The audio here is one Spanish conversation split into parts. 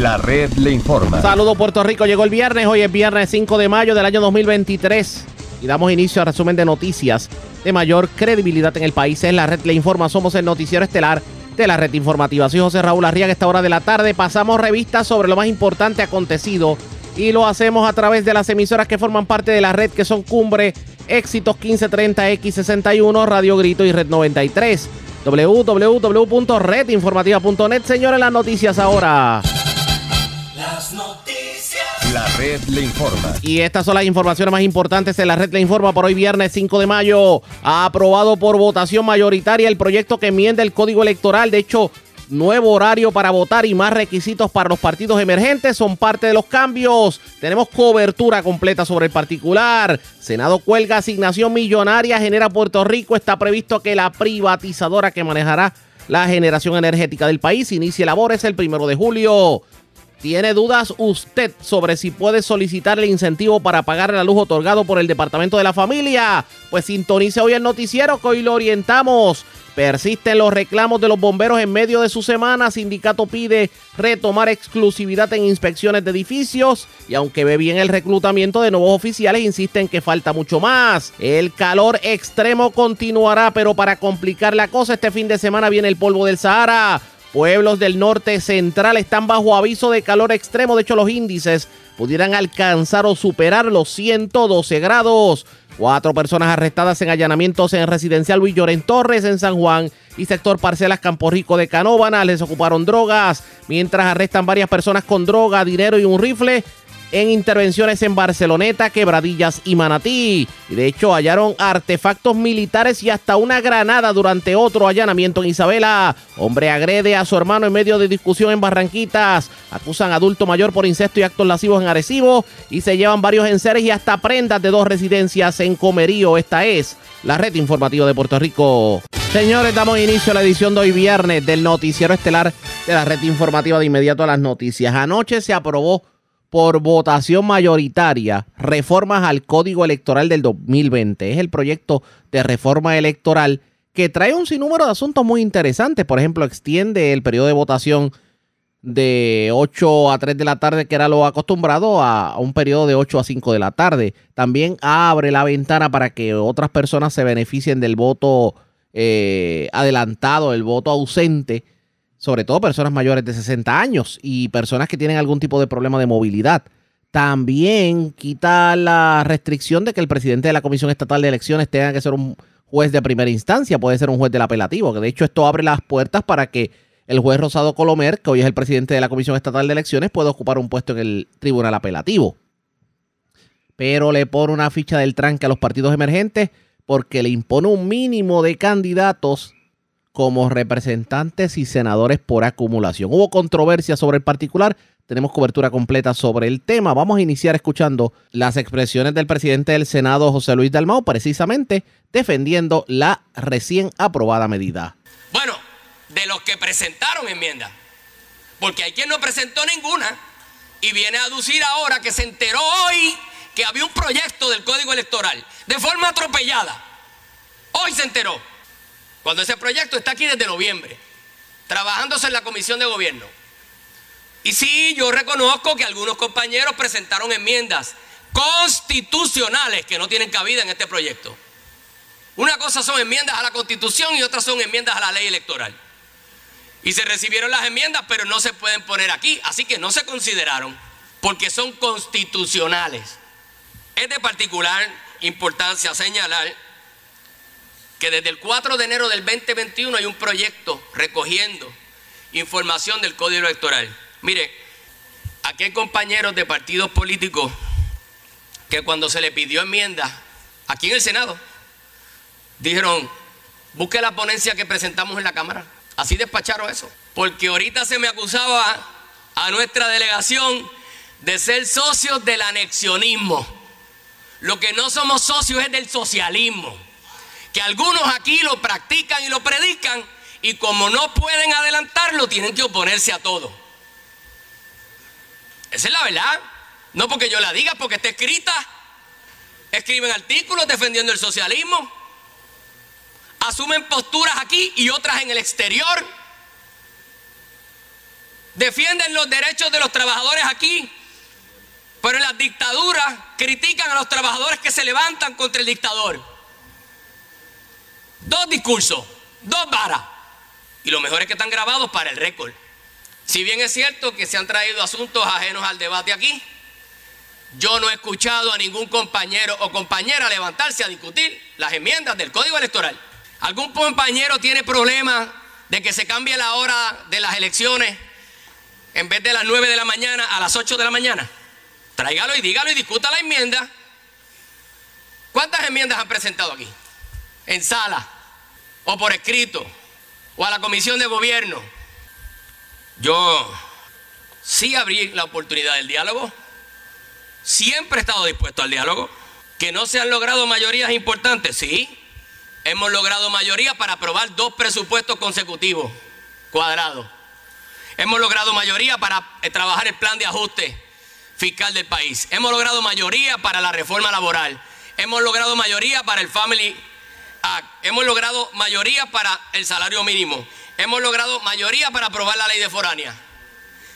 La red le informa. Saludos Puerto Rico, llegó el viernes, hoy es viernes 5 de mayo del año 2023 y damos inicio al resumen de noticias de mayor credibilidad en el país. Es la red le informa, somos el noticiero estelar de la red informativa. Soy José Raúl Arriaga, esta hora de la tarde pasamos revistas sobre lo más importante acontecido y lo hacemos a través de las emisoras que forman parte de la red que son Cumbre, Éxitos 1530, X61, Radio Grito y Red 93 www.redinformativa.net. Señores, las noticias ahora. Las noticias. La red le informa. Y estas son las informaciones más importantes de la red le informa por hoy viernes 5 de mayo. Ha aprobado por votación mayoritaria el proyecto que enmienda el código electoral. De hecho, nuevo horario para votar y más requisitos para los partidos emergentes son parte de los cambios. Tenemos cobertura completa sobre el particular. Senado cuelga asignación millonaria, genera Puerto Rico. Está previsto que la privatizadora que manejará la generación energética del país inicie labores el primero de julio. ¿Tiene dudas usted sobre si puede solicitar el incentivo para pagar la luz otorgado por el Departamento de la Familia? Pues sintonice hoy el noticiero que hoy lo orientamos. Persisten los reclamos de los bomberos en medio de su semana. Sindicato pide retomar exclusividad en inspecciones de edificios y aunque ve bien el reclutamiento de nuevos oficiales, insisten que falta mucho más. El calor extremo continuará, pero para complicar la cosa, este fin de semana viene el polvo del Sahara. Pueblos del norte central están bajo aviso de calor extremo. De hecho, los índices pudieran alcanzar o superar los 112 grados. Cuatro personas arrestadas en allanamientos en residencial Luis Torres en San Juan y sector Parcelas Campo Rico de Canóvana. Les ocuparon drogas, mientras arrestan varias personas con droga, dinero y un rifle en intervenciones en Barceloneta, Quebradillas y Manatí. Y de hecho hallaron artefactos militares y hasta una granada durante otro allanamiento en Isabela. Hombre agrede a su hermano en medio de discusión en Barranquitas. Acusan adulto mayor por incesto y actos lascivos en Arecibo y se llevan varios enseres y hasta prendas de dos residencias en Comerío. Esta es la red informativa de Puerto Rico. Señores, damos inicio a la edición de hoy viernes del noticiero estelar de la red informativa de inmediato a las noticias. Anoche se aprobó por votación mayoritaria reformas al Código Electoral del 2020. Es el proyecto de reforma electoral que trae un sinnúmero de asuntos muy interesantes. Por ejemplo, extiende el periodo de votación de 8 a 3 de la tarde, que era lo acostumbrado, a, un periodo de 8 a 5 de la tarde. También abre la ventana para que otras personas se beneficien del voto eh, adelantado, el voto ausente sobre todo personas mayores de 60 años y personas que tienen algún tipo de problema de movilidad. También quita la restricción de que el presidente de la Comisión Estatal de Elecciones tenga que ser un juez de primera instancia, puede ser un juez del apelativo, de hecho esto abre las puertas para que el juez Rosado Colomer, que hoy es el presidente de la Comisión Estatal de Elecciones, pueda ocupar un puesto en el tribunal apelativo. Pero le pone una ficha del tranque a los partidos emergentes porque le impone un mínimo de candidatos como representantes y senadores por acumulación. Hubo controversia sobre el particular, tenemos cobertura completa sobre el tema. Vamos a iniciar escuchando las expresiones del presidente del Senado, José Luis Dalmau, precisamente defendiendo la recién aprobada medida. Bueno, de los que presentaron enmiendas, porque hay quien no presentó ninguna y viene a aducir ahora que se enteró hoy que había un proyecto del Código Electoral de forma atropellada. Hoy se enteró. Cuando ese proyecto está aquí desde noviembre, trabajándose en la comisión de gobierno. Y sí, yo reconozco que algunos compañeros presentaron enmiendas constitucionales que no tienen cabida en este proyecto. Una cosa son enmiendas a la constitución y otras son enmiendas a la ley electoral. Y se recibieron las enmiendas, pero no se pueden poner aquí, así que no se consideraron porque son constitucionales. Es de particular importancia señalar que desde el 4 de enero del 2021 hay un proyecto recogiendo información del Código Electoral. Mire, aquí hay compañeros de partidos políticos que cuando se le pidió enmienda aquí en el Senado, dijeron, busque la ponencia que presentamos en la Cámara. Así despacharon eso. Porque ahorita se me acusaba a nuestra delegación de ser socios del anexionismo. Lo que no somos socios es del socialismo que algunos aquí lo practican y lo predican y como no pueden adelantarlo, tienen que oponerse a todo. Esa es la verdad. No porque yo la diga, porque está escrita. Escriben artículos defendiendo el socialismo. Asumen posturas aquí y otras en el exterior. defienden los derechos de los trabajadores aquí, pero en las dictaduras critican a los trabajadores que se levantan contra el dictador. Dos discursos, dos varas. Y lo mejor es que están grabados para el récord. Si bien es cierto que se han traído asuntos ajenos al debate aquí, yo no he escuchado a ningún compañero o compañera levantarse a discutir las enmiendas del Código Electoral. ¿Algún compañero tiene problema de que se cambie la hora de las elecciones en vez de las 9 de la mañana a las 8 de la mañana? Tráigalo y dígalo y discuta la enmienda. ¿Cuántas enmiendas han presentado aquí? En sala, o por escrito, o a la comisión de gobierno. Yo sí abrí la oportunidad del diálogo. Siempre he estado dispuesto al diálogo. Que no se han logrado mayorías importantes, sí. Hemos logrado mayoría para aprobar dos presupuestos consecutivos cuadrados. Hemos logrado mayoría para eh, trabajar el plan de ajuste fiscal del país. Hemos logrado mayoría para la reforma laboral. Hemos logrado mayoría para el Family Act. Hemos logrado mayoría para el salario mínimo. Hemos logrado mayoría para aprobar la ley de foránea.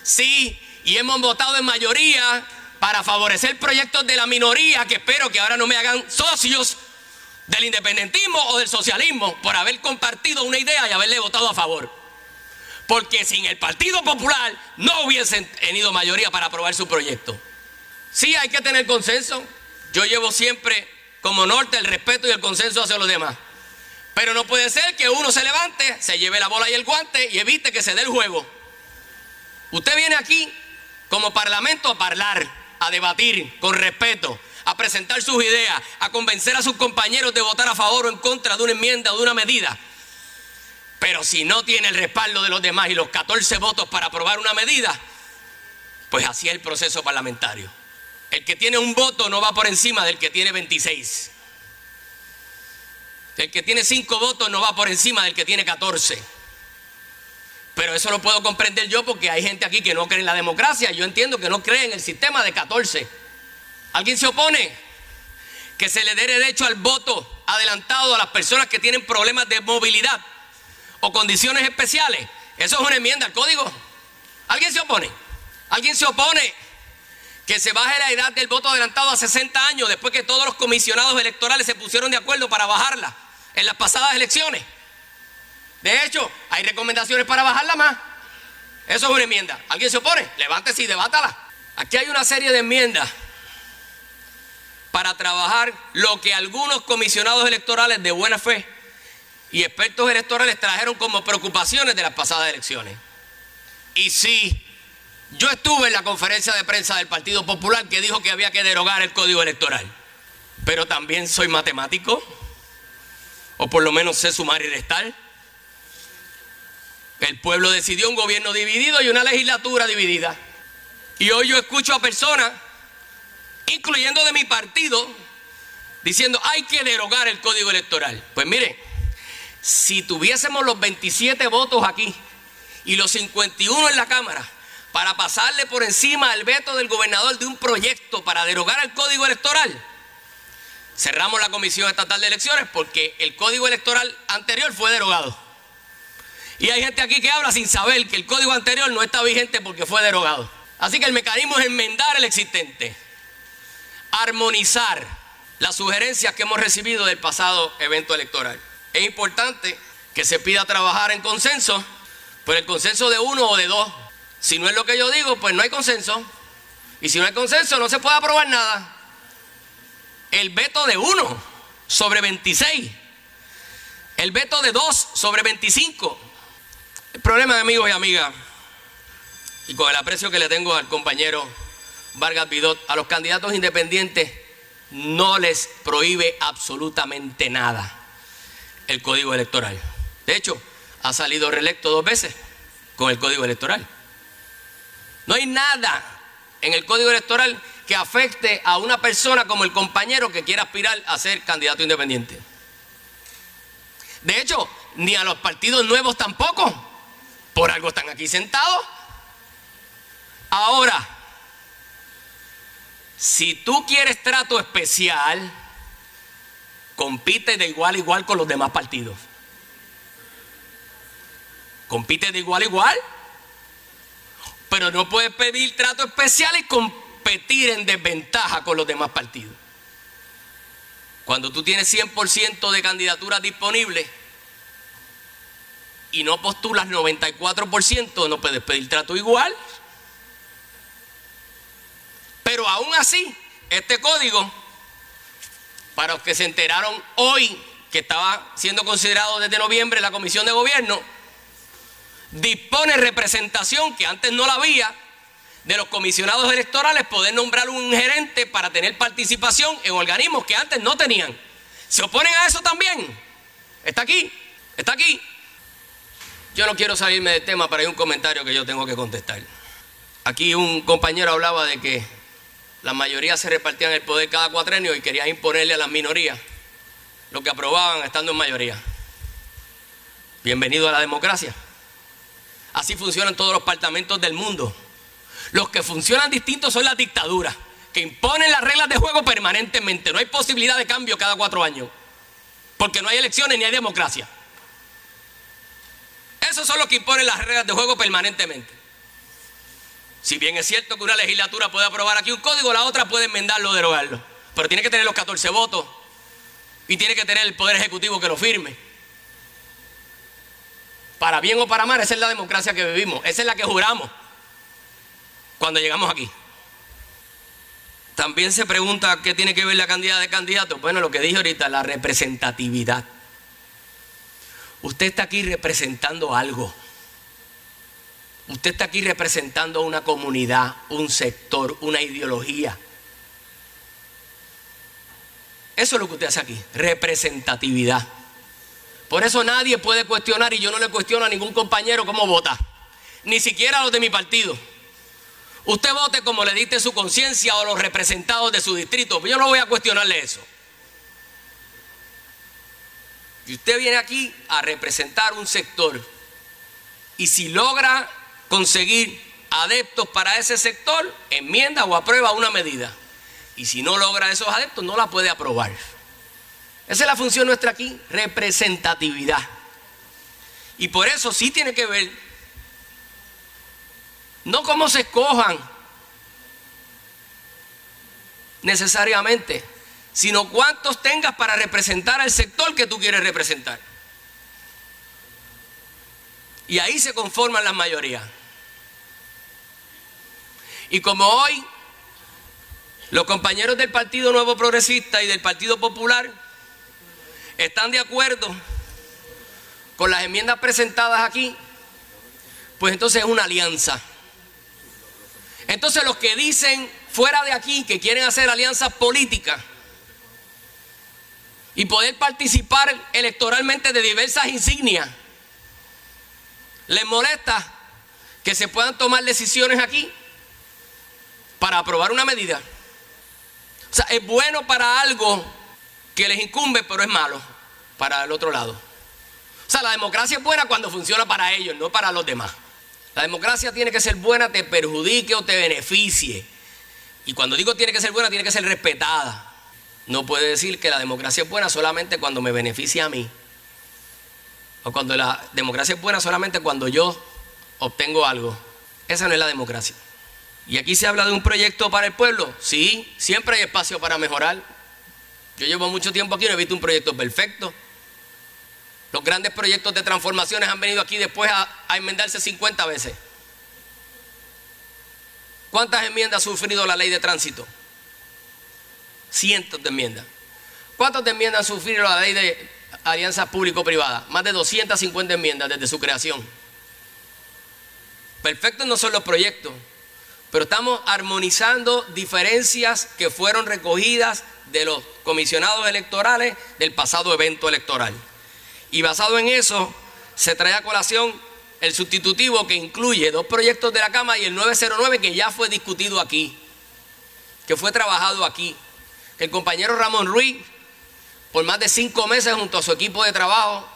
Sí, y hemos votado en mayoría para favorecer proyectos de la minoría que espero que ahora no me hagan socios del independentismo o del socialismo por haber compartido una idea y haberle votado a favor. Porque sin el Partido Popular no hubiesen tenido mayoría para aprobar su proyecto. Sí, hay que tener consenso. Yo llevo siempre como norte el respeto y el consenso hacia los demás. Pero no puede ser que uno se levante, se lleve la bola y el guante y evite que se dé el juego. Usted viene aquí como parlamento a hablar, a debatir con respeto, a presentar sus ideas, a convencer a sus compañeros de votar a favor o en contra de una enmienda o de una medida. Pero si no tiene el respaldo de los demás y los 14 votos para aprobar una medida, pues así es el proceso parlamentario. El que tiene un voto no va por encima del que tiene 26. El que tiene 5 votos no va por encima del que tiene 14. Pero eso lo puedo comprender yo porque hay gente aquí que no cree en la democracia. Yo entiendo que no cree en el sistema de 14. ¿Alguien se opone? Que se le dé derecho al voto adelantado a las personas que tienen problemas de movilidad o condiciones especiales. Eso es una enmienda al código. ¿Alguien se opone? ¿Alguien se opone que se baje la edad del voto adelantado a 60 años después que todos los comisionados electorales se pusieron de acuerdo para bajarla en las pasadas elecciones? De hecho, hay recomendaciones para bajarla más. Eso es una enmienda. ¿Alguien se opone? Levántese y debátala. Aquí hay una serie de enmiendas para trabajar lo que algunos comisionados electorales de buena fe y expertos electorales trajeron como preocupaciones de las pasadas elecciones. Y sí, yo estuve en la conferencia de prensa del Partido Popular que dijo que había que derogar el código electoral, pero también soy matemático, o por lo menos sé sumar y restar. El pueblo decidió un gobierno dividido y una legislatura dividida. Y hoy yo escucho a personas incluyendo de mi partido, diciendo hay que derogar el código electoral. Pues mire, si tuviésemos los 27 votos aquí y los 51 en la Cámara para pasarle por encima al veto del gobernador de un proyecto para derogar el código electoral, cerramos la Comisión Estatal de Elecciones porque el código electoral anterior fue derogado. Y hay gente aquí que habla sin saber que el código anterior no está vigente porque fue derogado. Así que el mecanismo es enmendar el existente armonizar las sugerencias que hemos recibido del pasado evento electoral. Es importante que se pida trabajar en consenso, por el consenso de uno o de dos. Si no es lo que yo digo, pues no hay consenso. Y si no hay consenso, no se puede aprobar nada. El veto de uno sobre 26. El veto de dos sobre 25. El problema, amigos y amigas, y con el aprecio que le tengo al compañero Vargas Vidot, a los candidatos independientes no les prohíbe absolutamente nada el código electoral. De hecho, ha salido reelecto dos veces con el código electoral. No hay nada en el código electoral que afecte a una persona como el compañero que quiera aspirar a ser candidato independiente. De hecho, ni a los partidos nuevos tampoco. Por algo están aquí sentados. Ahora, si tú quieres trato especial, compite de igual a igual con los demás partidos. Compite de igual a igual. Pero no puedes pedir trato especial y competir en desventaja con los demás partidos. Cuando tú tienes 100% de candidaturas disponibles y no postulas 94%, no puedes pedir trato igual. Pero aún así, este código, para los que se enteraron hoy que estaba siendo considerado desde noviembre la Comisión de Gobierno, dispone representación que antes no la había de los comisionados electorales poder nombrar un gerente para tener participación en organismos que antes no tenían. ¿Se oponen a eso también? ¿Está aquí? ¿Está aquí? Yo no quiero salirme del tema, pero hay un comentario que yo tengo que contestar. Aquí un compañero hablaba de que las mayorías se repartían el poder cada cuatrenio y quería imponerle a las minorías lo que aprobaban estando en mayoría. Bienvenido a la democracia. Así funcionan todos los parlamentos del mundo. Los que funcionan distintos son las dictaduras, que imponen las reglas de juego permanentemente. No hay posibilidad de cambio cada cuatro años, porque no hay elecciones ni hay democracia. Esos son los que imponen las reglas de juego permanentemente. Si bien es cierto que una legislatura puede aprobar aquí un código, la otra puede enmendarlo o derogarlo. Pero tiene que tener los 14 votos y tiene que tener el Poder Ejecutivo que lo firme. Para bien o para mal, esa es la democracia que vivimos, esa es la que juramos cuando llegamos aquí. También se pregunta qué tiene que ver la cantidad de candidatos. Bueno, lo que dije ahorita, la representatividad. Usted está aquí representando algo. Usted está aquí representando una comunidad, un sector, una ideología. Eso es lo que usted hace aquí, representatividad. Por eso nadie puede cuestionar, y yo no le cuestiono a ningún compañero cómo vota, ni siquiera a los de mi partido. Usted vote como le diste su conciencia o los representados de su distrito. Yo no voy a cuestionarle eso. Y usted viene aquí a representar un sector. Y si logra conseguir adeptos para ese sector, enmienda o aprueba una medida. Y si no logra esos adeptos, no la puede aprobar. Esa es la función nuestra aquí, representatividad. Y por eso sí tiene que ver no cómo se escojan necesariamente, sino cuántos tengas para representar al sector que tú quieres representar. Y ahí se conforman las mayorías. Y como hoy los compañeros del Partido Nuevo Progresista y del Partido Popular están de acuerdo con las enmiendas presentadas aquí, pues entonces es una alianza. Entonces los que dicen fuera de aquí que quieren hacer alianzas políticas y poder participar electoralmente de diversas insignias, les molesta que se puedan tomar decisiones aquí para aprobar una medida. O sea, es bueno para algo que les incumbe, pero es malo para el otro lado. O sea, la democracia es buena cuando funciona para ellos, no para los demás. La democracia tiene que ser buena, te perjudique o te beneficie. Y cuando digo tiene que ser buena, tiene que ser respetada. No puede decir que la democracia es buena solamente cuando me beneficia a mí. O cuando la democracia es buena solamente cuando yo obtengo algo. Esa no es la democracia. Y aquí se habla de un proyecto para el pueblo. Sí, siempre hay espacio para mejorar. Yo llevo mucho tiempo aquí y no he visto un proyecto perfecto. Los grandes proyectos de transformaciones han venido aquí después a, enmendarse 50 veces. ¿Cuántas enmiendas ha sufrido la ley de tránsito? Cientos de enmiendas. ¿Cuántas enmiendas ha sufrido la ley de alianzas público-privadas? Más de 250 enmiendas desde su creación. Perfectos no son los proyectos, pero estamos armonizando diferencias que fueron recogidas de los comisionados electorales del pasado evento electoral. Y basado en eso, se trae a colación el sustitutivo que incluye dos proyectos de la Cámara y el 909 que ya fue discutido aquí, que fue trabajado aquí. El compañero Ramón Ruiz, por más de cinco meses junto a su equipo de trabajo,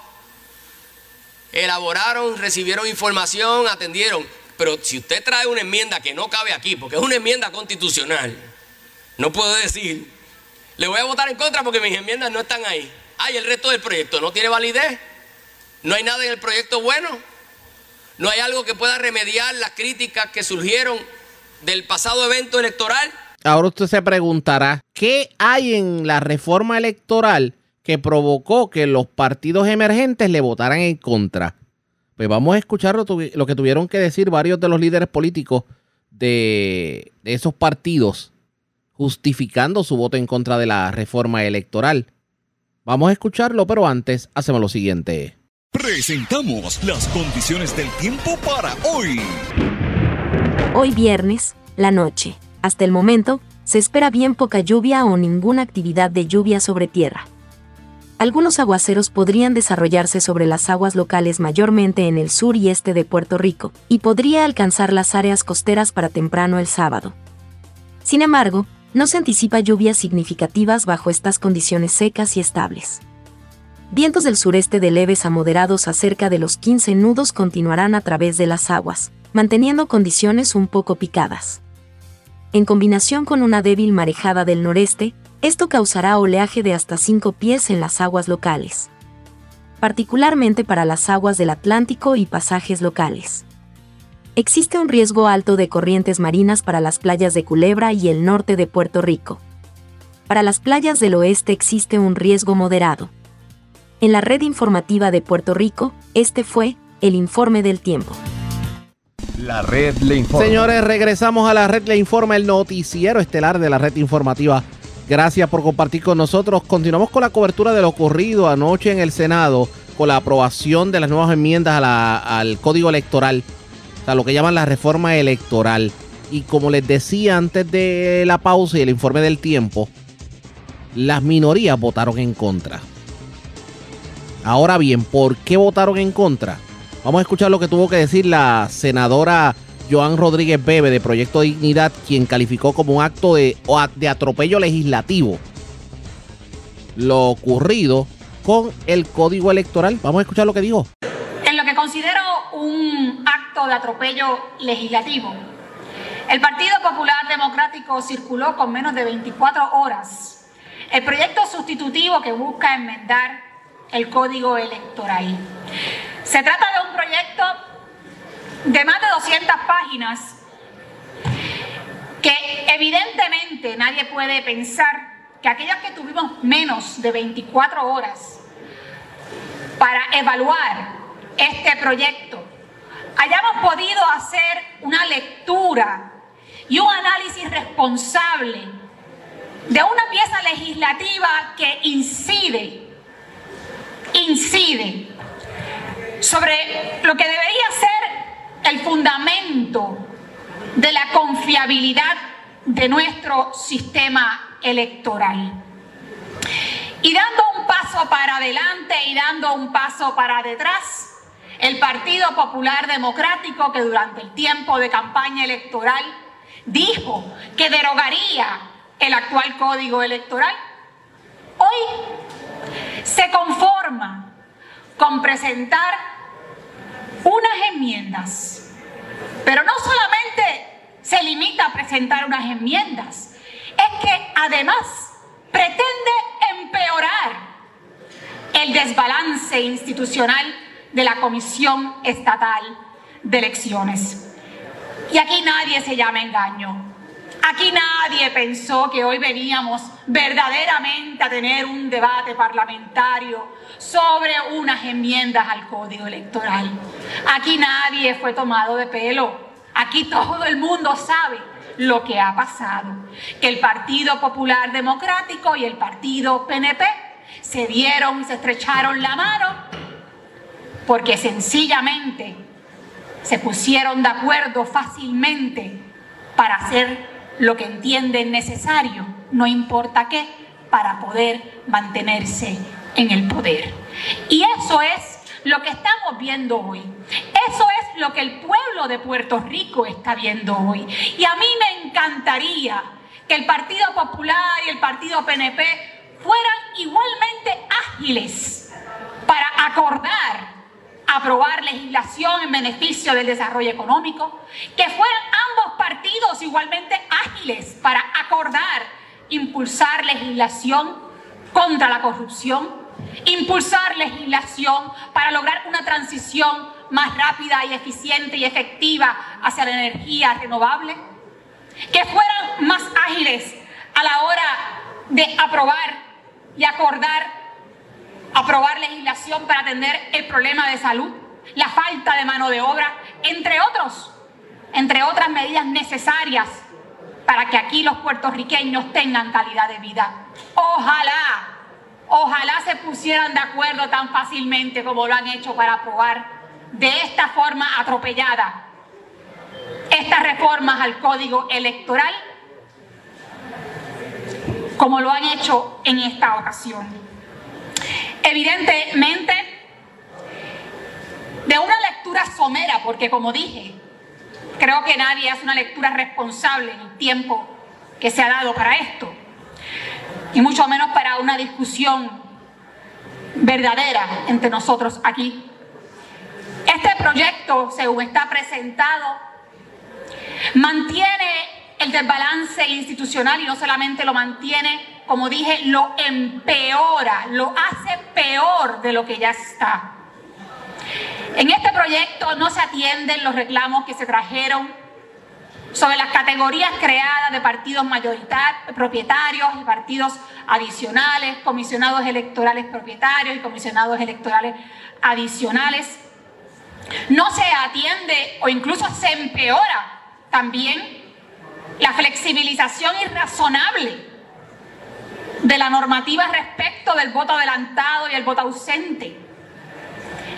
elaboraron, recibieron información, atendieron. Pero si usted trae una enmienda que no cabe aquí, porque es una enmienda constitucional, no puedo decir, le voy a votar en contra porque mis enmiendas no están ahí. Ay, el resto del proyecto no tiene validez. No hay nada en el proyecto bueno. ¿No hay algo que pueda remediar las críticas que surgieron del pasado evento electoral? Ahora usted se preguntará, ¿qué hay en la reforma electoral que provocó que los partidos emergentes le votaran en contra? Pues vamos a escuchar lo, que tuvieron que decir varios de los líderes políticos de esos partidos justificando su voto en contra de la reforma electoral. Vamos a escucharlo, pero antes hacemos lo siguiente. Presentamos las condiciones del tiempo para hoy. Hoy viernes, la noche. Hasta el momento, se espera bien poca lluvia o ninguna actividad de lluvia sobre tierra. Algunos aguaceros podrían desarrollarse sobre las aguas locales mayormente en el sur y este de Puerto Rico, y podría alcanzar las áreas costeras para temprano el sábado. Sin embargo, no se anticipa lluvias significativas bajo estas condiciones secas y estables. Vientos del sureste de leves a moderados a cerca de los 15 nudos continuarán a través de las aguas, manteniendo condiciones un poco picadas. En combinación con una débil marejada del noreste, esto causará oleaje de hasta 5 pies en las aguas locales, particularmente para las aguas del Atlántico y pasajes locales. Existe un riesgo alto de corrientes marinas para las playas de Culebra y el norte de Puerto Rico. Para las playas del oeste existe un riesgo moderado. En la red informativa de Puerto Rico, este fue el informe del tiempo. La red le informa. Señores, regresamos a la red le informa, el noticiero estelar de la red informativa. Gracias por compartir con nosotros. Continuamos con la cobertura de lo ocurrido anoche en el Senado con la aprobación de las nuevas enmiendas al Código Electoral, lo que llaman la reforma electoral. Y como les decía antes de la pausa y el informe del tiempo, las minorías votaron en contra. Ahora bien, ¿por qué votaron en contra? Vamos a escuchar lo que tuvo que decir la senadora Joan Rodríguez Bebe de Proyecto Dignidad, quien calificó como un acto de, de atropello legislativo lo ocurrido con el código electoral. Vamos a escuchar lo que dijo. En lo que considero un acto de atropello legislativo, el Partido Popular Democrático circuló con menos de 24 horas el proyecto sustitutivo que busca enmendar el código electoral. Se trata de un proyecto de más de 200 páginas que evidentemente nadie puede pensar que aquellos que tuvimos menos de 24 horas para evaluar este proyecto hayamos podido hacer una lectura y un análisis responsable de una pieza legislativa que incide incide sobre lo que debería ser el fundamento de la confiabilidad de nuestro sistema electoral. Y dando un paso para adelante y dando un paso para detrás, el Partido Popular Democrático, que durante el tiempo de campaña electoral dijo que derogaría el actual código electoral, hoy se conforma con presentar unas enmiendas, pero no solamente se limita a presentar unas enmiendas, es que además pretende empeorar el desbalance institucional de la Comisión Estatal de Elecciones. Y aquí nadie se llama engaño. Aquí nadie pensó que hoy veníamos verdaderamente a tener un debate parlamentario sobre unas enmiendas al código electoral. Aquí nadie fue tomado de pelo. Aquí todo el mundo sabe lo que ha pasado. Que el Partido Popular Democrático y el Partido PNP se dieron, se estrecharon la mano porque sencillamente se pusieron de acuerdo fácilmente para hacer lo que entienden necesario, no importa qué, para poder mantenerse en el poder. Y eso es lo que estamos viendo hoy. Eso es lo que el pueblo de Puerto Rico está viendo hoy. Y a mí me encantaría que el Partido Popular y el Partido PNP fueran igualmente ágiles para acordar aprobar legislación en beneficio del desarrollo económico, que fueran ambos partidos igualmente ágiles para acordar, impulsar legislación contra la corrupción, impulsar legislación para lograr una transición más rápida y eficiente y efectiva hacia la energía renovable, que fueran más ágiles a la hora de aprobar y acordar, aprobar legislación para atender el problema de salud, la falta de mano de obra, entre otros, entre otras medidas necesarias para que aquí los puertorriqueños tengan calidad de vida. Ojalá, ojalá se pusieran de acuerdo tan fácilmente como lo han hecho para aprobar de esta forma atropellada estas reformas al código electoral como lo han hecho en esta ocasión. Evidentemente, de una lectura somera, porque como dije, creo que nadie hace una lectura responsable en el tiempo que se ha dado para esto, y mucho menos para una discusión verdadera entre nosotros aquí. Este proyecto, según está presentado, mantiene el desbalance institucional y no solamente lo mantiene, como dije, lo empeora, lo hace peor de lo que ya está. En este proyecto no se atienden los reclamos que se trajeron sobre las categorías creadas de partidos mayoritarios, propietarios y partidos adicionales, comisionados electorales propietarios y comisionados electorales adicionales. No se atiende o incluso se empeora también la flexibilización irrazonable de la normativa respecto del voto adelantado y el voto ausente.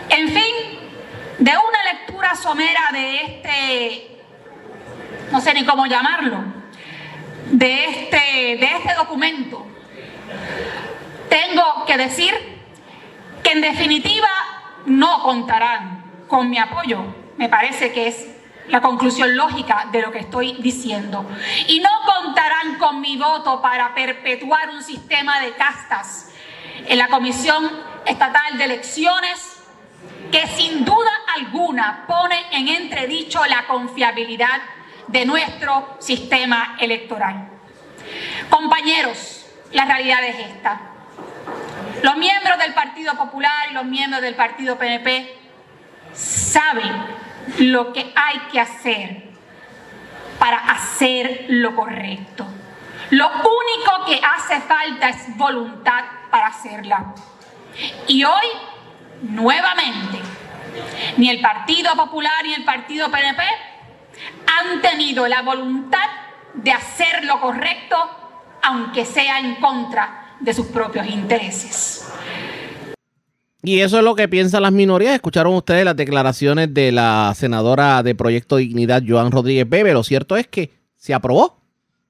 En fin, de una lectura somera de este, no sé ni cómo llamarlo, de este, de este documento, tengo que decir que en definitiva no contarán con mi apoyo. Me parece que es la conclusión lógica de lo que estoy diciendo. Y no contarán con mi voto para perpetuar un sistema de castas en la Comisión Estatal de Elecciones que sin duda alguna pone en entredicho la confiabilidad de nuestro sistema electoral. Compañeros, la realidad es esta. Los miembros del Partido Popular y los miembros del Partido PNP saben lo que hay que hacer para hacer lo correcto. Lo único que hace falta es voluntad para hacerla. Y hoy, nuevamente, ni el Partido Popular ni el Partido PNP han tenido la voluntad de hacer lo correcto, aunque sea en contra de sus propios intereses. Y eso es lo que piensan las minorías. Escucharon ustedes las declaraciones de la senadora de Proyecto Dignidad, Joan Rodríguez Bebe. Lo cierto es que se aprobó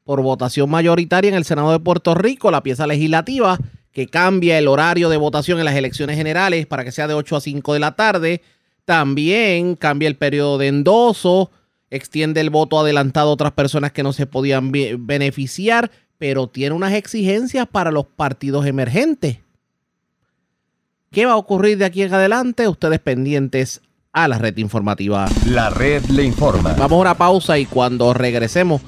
por votación mayoritaria en el Senado de Puerto Rico la pieza legislativa que cambia el horario de votación en las elecciones generales para que sea de 8 a 5 de la tarde. También cambia el periodo de endoso, extiende el voto adelantado a otras personas que no se podían beneficiar, pero tiene unas exigencias para los partidos emergentes. ¿Qué va a ocurrir de aquí en adelante? Ustedes pendientes a la red informativa. La red le informa. Vamos a una pausa y cuando regresemos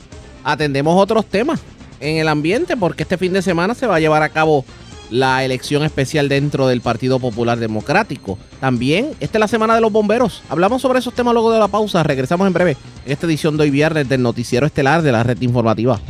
atendemos otros temas en el ambiente porque este fin de semana se va a llevar a cabo la elección especial dentro del Partido Popular Democrático. También, esta es la semana de los bomberos. Hablamos sobre esos temas luego de la pausa. Regresamos en breve en esta edición de hoy viernes del Noticiero Estelar de la Red Informativa.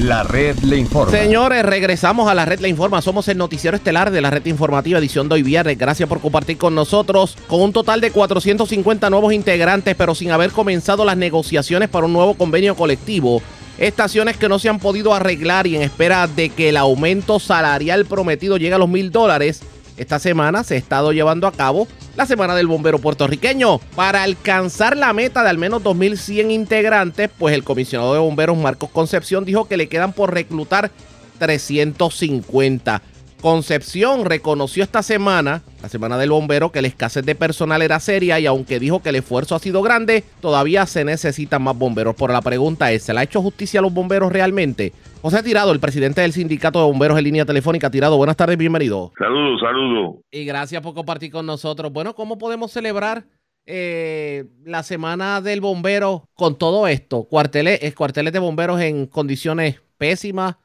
La red le informa. Señores, regresamos a la red le informa. Somos el noticiero estelar de la red informativa edición de hoy viernes. Gracias por compartir con nosotros. Con un total de 450 nuevos integrantes, pero sin haber comenzado las negociaciones para un nuevo convenio colectivo. Estaciones que no se han podido arreglar y en espera de que el aumento salarial prometido llegue a los mil dólares esta semana se ha estado llevando a cabo la Semana del Bombero Puertorriqueño. Para alcanzar la meta de al menos 2.100 integrantes, pues el comisionado de bomberos Marcos Concepción dijo que le quedan por reclutar 350. Concepción reconoció esta semana, la semana del bombero, que la escasez de personal era seria y aunque dijo que el esfuerzo ha sido grande, todavía se necesitan más bomberos. Por la pregunta es, ¿se le ha hecho justicia a los bomberos realmente? José Tirado, el presidente del Sindicato de Bomberos en línea telefónica. Tirado, buenas tardes, bienvenido. Saludos, saludos. Y gracias por compartir con nosotros. Bueno, ¿cómo podemos celebrar eh, la semana del bombero con todo esto? Cuarteles, cuarteles de bomberos en condiciones pésimas,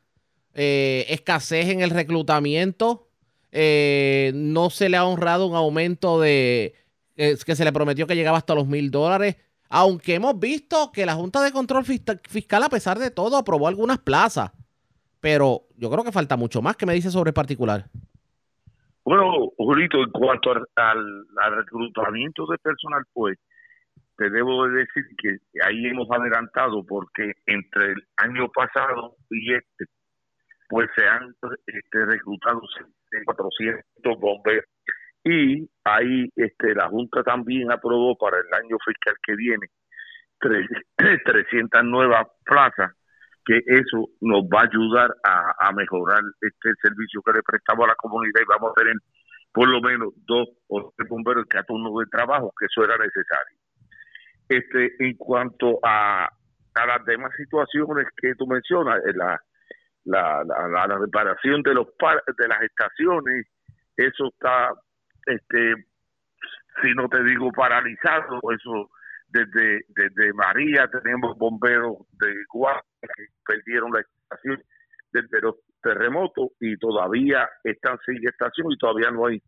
eh, escasez en el reclutamiento. eh, no se le ha honrado un aumento de que se le prometió que llegaba hasta los mil dólares. Aunque hemos visto que la Junta de Control Fiscal, a pesar de todo, aprobó algunas plazas. Pero yo creo que falta mucho más. ¿Qué me dice sobre el particular? Bueno, Julito, en cuanto al, reclutamiento de personal, pues te debo decir que ahí hemos adelantado porque entre el año pasado y este, pues se han este, reclutado 400 bomberos y ahí este, la Junta también aprobó para el año fiscal que viene 300 nuevas plazas que eso nos va a ayudar a, mejorar este servicio que le prestamos a la comunidad y vamos a tener por lo menos dos o tres bomberos que turno de trabajo, que eso era necesario. Este, en cuanto a, a las demás situaciones que tú mencionas, eh, la, la, la, la reparación de los de las estaciones, eso está, este, si no te digo paralizado, eso desde, desde María tenemos bomberos de Guadalajara que perdieron la estación desde los terremotos y todavía están sin estación y todavía no hay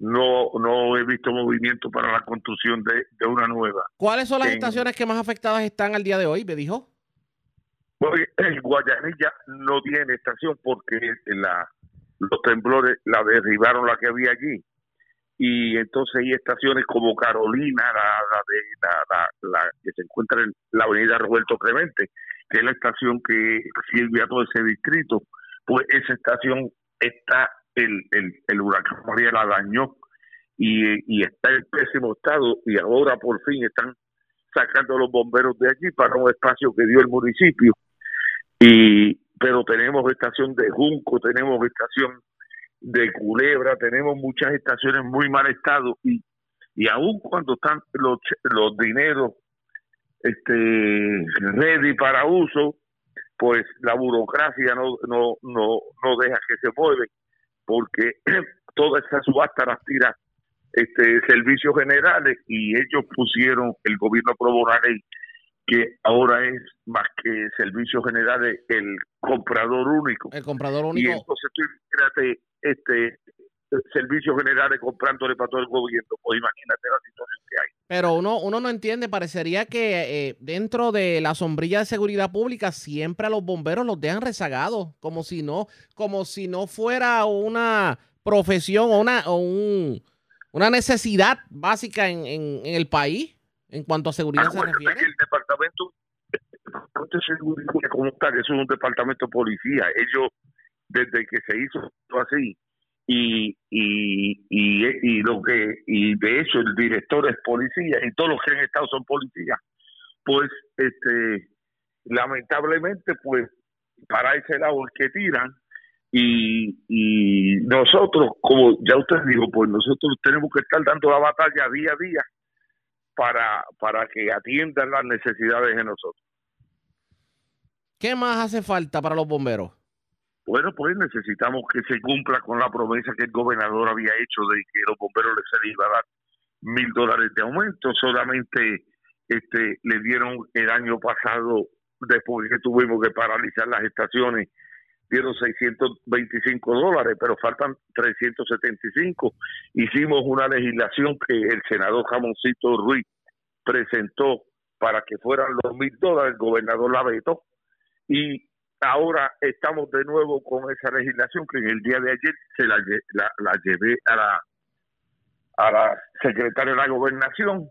no no he visto movimiento para la construcción de, una nueva. ¿Cuáles son las estaciones que más afectadas están al día de hoy? Me dijo. Pues, Guayanilla no tiene estación porque la, los temblores la derribaron la que había allí y entonces hay estaciones como Carolina, la, de, la, que se encuentra en la avenida Roberto Clemente, que es la estación que sirve a todo ese distrito, pues esa estación está, el, el, el huracán María la dañó y, y está en pésimo estado y ahora por fin están sacando los bomberos de allí para un espacio que dio el municipio. Y pero tenemos estación de Junco, tenemos estación de Culebra, tenemos muchas estaciones muy mal estado y, y aún cuando están los, los dineros este ready para uso, pues la burocracia no, no, no, no deja que se mueve porque toda esa subasta las tira este servicios generales y ellos pusieron, el gobierno aprobó una ley que ahora es más que servicios generales el comprador único. El comprador único. Y entonces tú fíjate, este servicios generales comprándole para todo el gobierno, pues imagínate la situación que hay. Pero uno, uno no entiende, parecería que eh, dentro de la sombrilla de seguridad pública siempre a los bomberos los dejan rezagados, como si no, como si no fuera una profesión o una, o un, una necesidad básica en, en, el país en cuanto a seguridad ah, se refiere. Eso es un departamento de policía. Ellos, desde que se hizo así, y, y, y, lo que y de hecho el director es policía y todos los que han estado son policías pues este lamentablemente pues para ese lado el que tiran y, y nosotros como ya usted dijo pues nosotros tenemos que estar dando la batalla día a día para para que atiendan las necesidades de nosotros ¿Qué más hace falta para los bomberos? Bueno, pues necesitamos que se cumpla con la promesa que el gobernador había hecho de que los bomberos les se iba a dar mil dólares de aumento. Solamente este, le dieron el año pasado, después que tuvimos que paralizar las estaciones, dieron 625 dólares, pero faltan 375. Hicimos una legislación que el senador Jamoncito Ruiz presentó para que fueran los mil dólares, el gobernador la y ahora estamos de nuevo con esa legislación que en el día de ayer se la, la, llevé a la, a la secretaria de la gobernación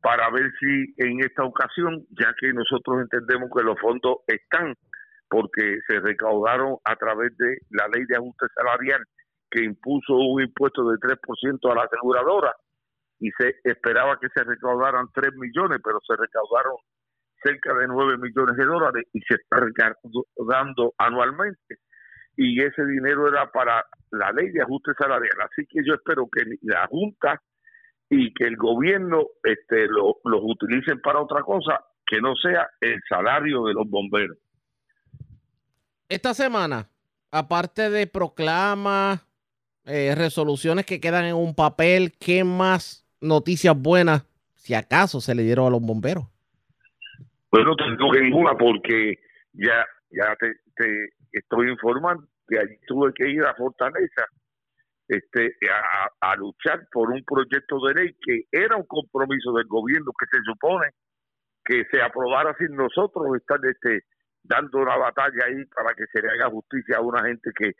para ver si en esta ocasión, ya que nosotros entendemos que los fondos están, porque se recaudaron a través de la ley de ajuste salarial que impuso un impuesto de 3% a la aseguradora y se esperaba que se recaudaran 3 millones, pero se recaudaron cerca de 9 millones de dólares y se está dando anualmente. Y ese dinero era para la ley de ajuste salarial. Así que yo espero que la Junta y que el gobierno este, lo, los utilicen para otra cosa que no sea el salario de los bomberos. Esta semana, aparte de proclamas, eh, resoluciones que quedan en un papel, ¿qué más noticias buenas, si acaso, se le dieron a los bomberos? Bueno, te digo que ninguna porque ya, ya te, estoy informando que allí tuve que ir a Fortaleza este, a, luchar por un proyecto de ley que era un compromiso del gobierno que se supone que se aprobara sin nosotros estar este, dando una batalla ahí para que se le haga justicia a una gente que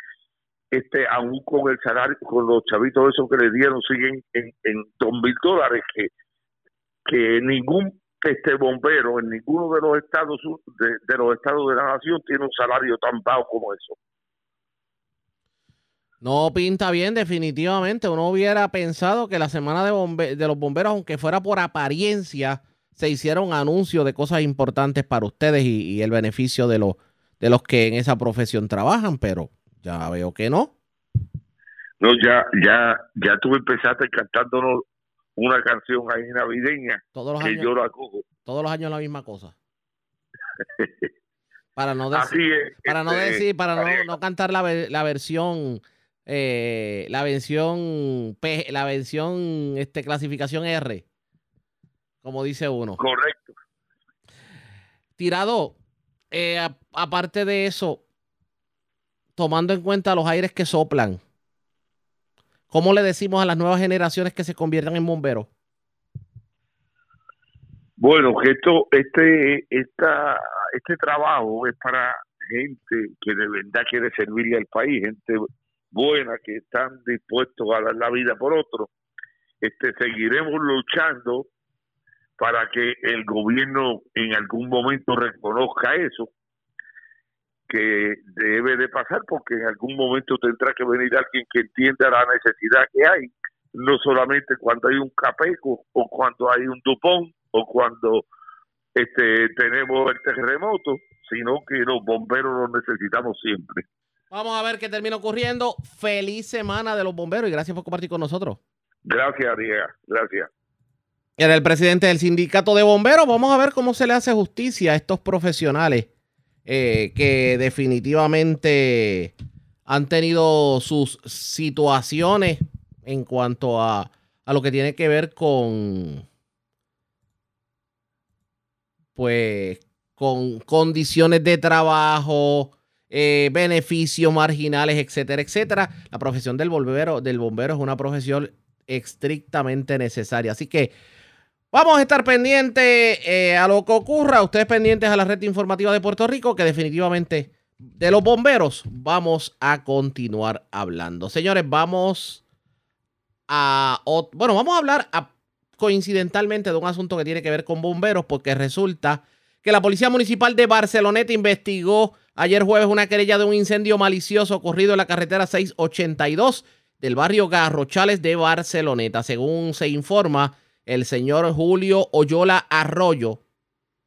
este aún con el salario, con los chavitos esos que le dieron, siguen en, en dos mil dólares, que, que ningún este bombero en ninguno de los estados de, los estados de la nación tiene un salario tan bajo como eso. No pinta bien, definitivamente. Uno hubiera pensado que la semana de, de los bomberos, aunque fuera por apariencia, se hiciera un anuncio de cosas importantes para ustedes y, el beneficio de los, de los que en esa profesión trabajan, pero ya veo que no. No, ya, ya, ya tú empezaste cantándonos una canción ahí navideña todos los años, yo la Todos los años la misma cosa. para no decir, para no este, decir, para no, no cantar la, la versión eh, la versión la versión este clasificación R, como dice uno. Correcto. Tirado, eh, aparte de eso, tomando en cuenta los aires que soplan, ¿cómo le decimos a las nuevas generaciones que se conviertan en bomberos? Bueno, que esto, este, esta, este trabajo es para gente que de verdad quiere servirle al país, gente buenas que están dispuestos a dar la vida por otro. Este, seguiremos luchando para que el gobierno en algún momento reconozca eso que debe de pasar porque en algún momento tendrá que venir alguien que entienda la necesidad que hay no solamente cuando hay un capeco o cuando hay un dupón o cuando este tenemos el terremoto sino que los bomberos los necesitamos siempre Vamos a ver qué termina ocurriendo. Feliz semana de los bomberos y gracias por compartir con nosotros. Gracias, Diego. Gracias. Era el presidente del sindicato de bomberos. Vamos a ver cómo se le hace justicia a estos profesionales eh, que definitivamente han tenido sus situaciones en cuanto a, a lo que tiene que ver con pues con condiciones de trabajo, eh, beneficios marginales, etcétera, etcétera. La profesión del bombero, del bombero es una profesión estrictamente necesaria. Así que vamos a estar pendientes eh, a lo que ocurra. Ustedes pendientes a la red informativa de Puerto Rico, que definitivamente de los bomberos vamos a continuar hablando. Señores, vamos a... Bueno, vamos a hablar coincidentalmente de un asunto que tiene que ver con bomberos, porque resulta que la Policía Municipal de Barceloneta investigó ayer jueves una querella de un incendio malicioso ocurrido en la carretera 682 del barrio Garrochales de Barceloneta. Según se informa, el señor Julio Oyola Arroyo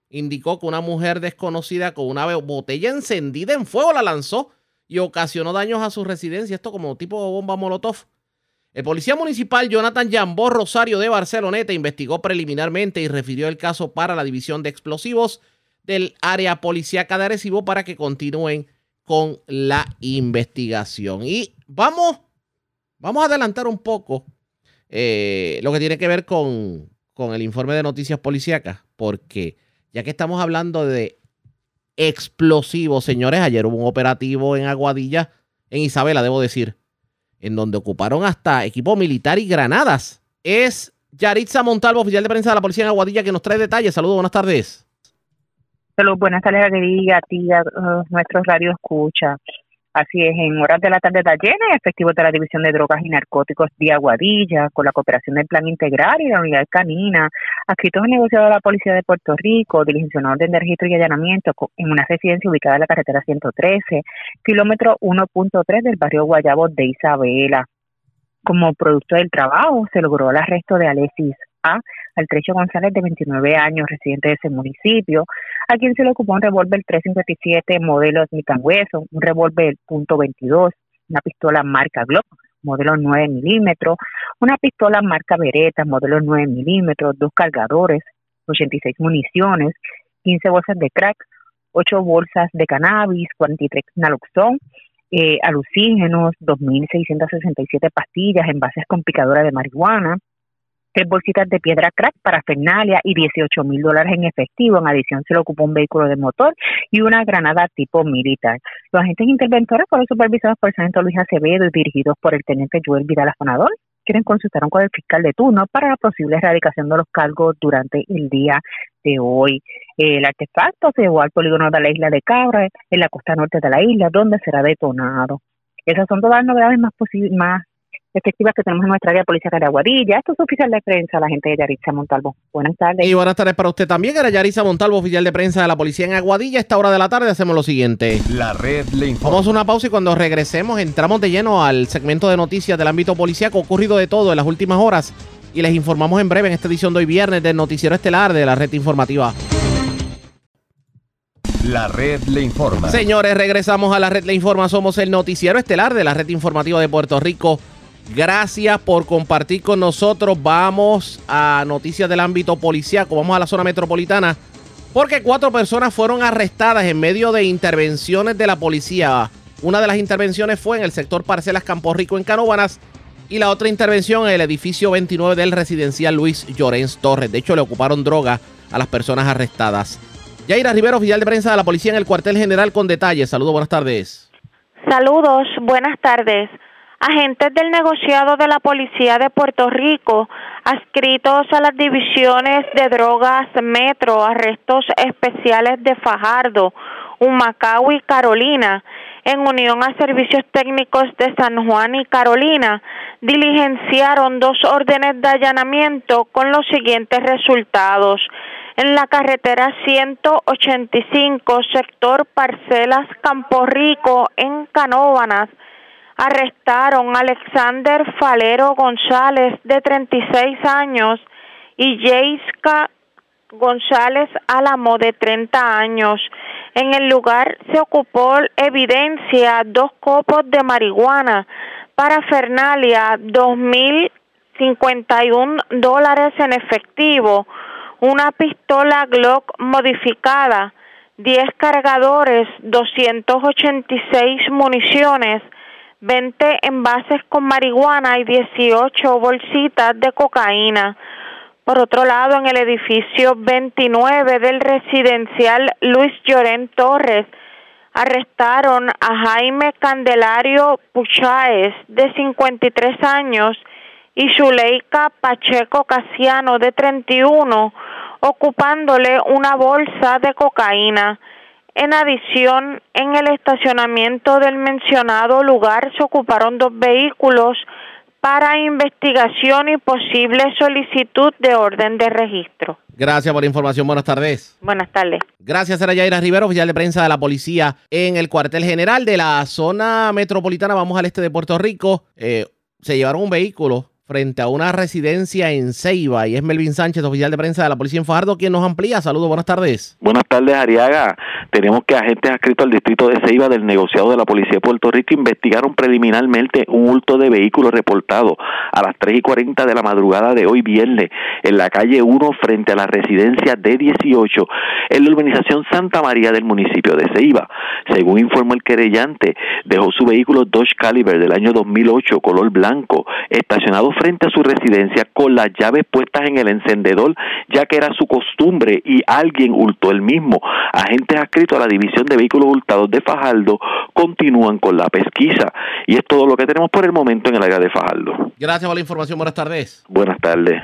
indicó que una mujer desconocida con una botella encendida en fuego la lanzó y ocasionó daños a su residencia, esto como tipo bomba molotov. El policía municipal Jonathan Jambó Rosario de Barceloneta investigó preliminarmente y refirió el caso para la división de explosivos del área policíaca de Arecibo para que continúen con la investigación. Y vamos, vamos a adelantar un poco eh, lo que tiene que ver con, con el informe de noticias policíacas, porque ya que estamos hablando de explosivos, señores, ayer hubo un operativo en Aguadilla, en Isabela, debo decir, en donde ocuparon hasta equipo militar y granadas. Es Yaritza Montalvo, oficial de prensa de la policía en Aguadilla, que nos trae detalles. Saludos, buenas tardes. Saludos, buenas tardes a a ti, a nuestros radio escucha. Así es, en horas de la tarde de ayer, efectivos de la División de Drogas y Narcóticos de Aguadilla, con la cooperación del Plan Integral y la Unidad Canina, adscritos al negociado de la Policía de Puerto Rico, diligencionados de registro y allanamiento en una residencia ubicada en la carretera 113, kilómetro 1.3 del barrio Guayabo de Isabela. Como producto del trabajo, se logró el arresto de Alexis A., González, de 29 años, residente de ese municipio, a quien se le ocupó un revólver 357 modelo Smith Wesson, un revólver .22, una pistola marca Glock, modelo 9 milímetros, una pistola marca Beretta, modelo 9 milímetros, dos cargadores, 86 municiones, 15 bolsas de crack, 8 bolsas de cannabis, 43 naloxón, eh, alucígenos, 2.667 pastillas, envases con picadora de marihuana, tres bolsitas de piedra crack para Fernalia y 18 mil dólares en efectivo. En adición, se le ocupó un vehículo de motor y una granada tipo militar. Los agentes interventores fueron supervisados por el sargento Luis Acevedo y dirigidos por el teniente Joel Vidal Afanador quieren consultar con el fiscal de turno para la posible erradicación de los cargos durante el día de hoy. El artefacto se llevó al polígono de la isla de Cabra, en la costa norte de la isla, donde será detonado. Esas son todas las novedades más, más efectivas que tenemos en nuestra área de policía de Aguadilla. Esto es oficial de prensa, la gente de Yaritza Montalvo. Buenas tardes. Y buenas tardes para usted también, era Yaritza Montalvo, oficial de prensa de la policía en Aguadilla. A esta hora de la tarde hacemos lo siguiente. La red le informa. Vamos a una pausa y cuando regresemos entramos de lleno al segmento de noticias del ámbito policíaco. Ha ocurrido de todo en las últimas horas y les informamos en breve en esta edición de hoy viernes del Noticiero Estelar de la red informativa. La red le informa. Señores, regresamos a la red le informa. Somos el Noticiero Estelar de la red informativa de Puerto Rico. Gracias por compartir con nosotros. Vamos a noticias del ámbito policíaco. Vamos a la zona metropolitana. Porque cuatro personas fueron arrestadas en medio de intervenciones de la policía. Una de las intervenciones fue en el sector Parcelas Campo Rico en Canóbanas. Y la otra intervención en el edificio 29 del residencial Luis Llorens Torres. De hecho, le ocuparon droga a las personas arrestadas. Yaira Rivero, oficial de prensa de la policía en el cuartel general con detalles. Saludos, buenas tardes. Saludos, buenas tardes. Agentes del negociado de la Policía de Puerto Rico, adscritos a las divisiones de drogas Metro, arrestos especiales de Fajardo, Humacao y Carolina, en unión a servicios técnicos de San Juan y Carolina, diligenciaron dos órdenes de allanamiento con los siguientes resultados. En la carretera 185, sector Parcelas Campo Rico, en Canóvanas, arrestaron a Alexander Falero González, de 36 años, y Jeiska González Álamo, de 30 años. En el lugar se ocupó evidencia dos copos de marihuana para Fernalia, dos mil cincuenta y un dólares en efectivo, una pistola Glock modificada, diez cargadores, doscientos ochenta y seis municiones, veinte envases con marihuana y dieciocho bolsitas de cocaína. Por otro lado, en el edificio 29 del residencial Luis Llorén Torres, arrestaron a Jaime Candelario Pucháez, de 53 años, y Zuleika Pacheco Casiano, de 31, ocupándole una bolsa de cocaína. En adición, en el estacionamiento del mencionado lugar se ocuparon dos vehículos para investigación y posible solicitud de orden de registro. Gracias por la información. Buenas tardes. Buenas tardes. Gracias, era Yaira Rivero, oficial de prensa de la policía en el cuartel general de la zona metropolitana. Vamos al este de Puerto Rico. Eh, se llevaron un vehículo frente a una residencia en Ceiba y es Melvin Sánchez, oficial de prensa de la Policía en Fajardo, quien nos amplía. Saludos, buenas tardes. Buenas tardes, Ariaga. Tenemos que agentes adscritos al distrito de Ceiba del negociado de la Policía de Puerto Rico investigaron preliminarmente un hurto de vehículos reportado a las 3 y 40 de la madrugada de hoy viernes en la calle 1 frente a la residencia D18 en la urbanización Santa María del municipio de Ceiba. Según informó el querellante, dejó su vehículo Dodge Caliber del año 2008 color blanco estacionado frente a su residencia con las llaves puestas en el encendedor, ya que era su costumbre y alguien hurtó el mismo. Agentes adscritos a la División de Vehículos Hurtados de Fajardo continúan con la pesquisa. Y es todo lo que tenemos por el momento en el área de Fajardo. Gracias por la información. Buenas tardes. Buenas tardes.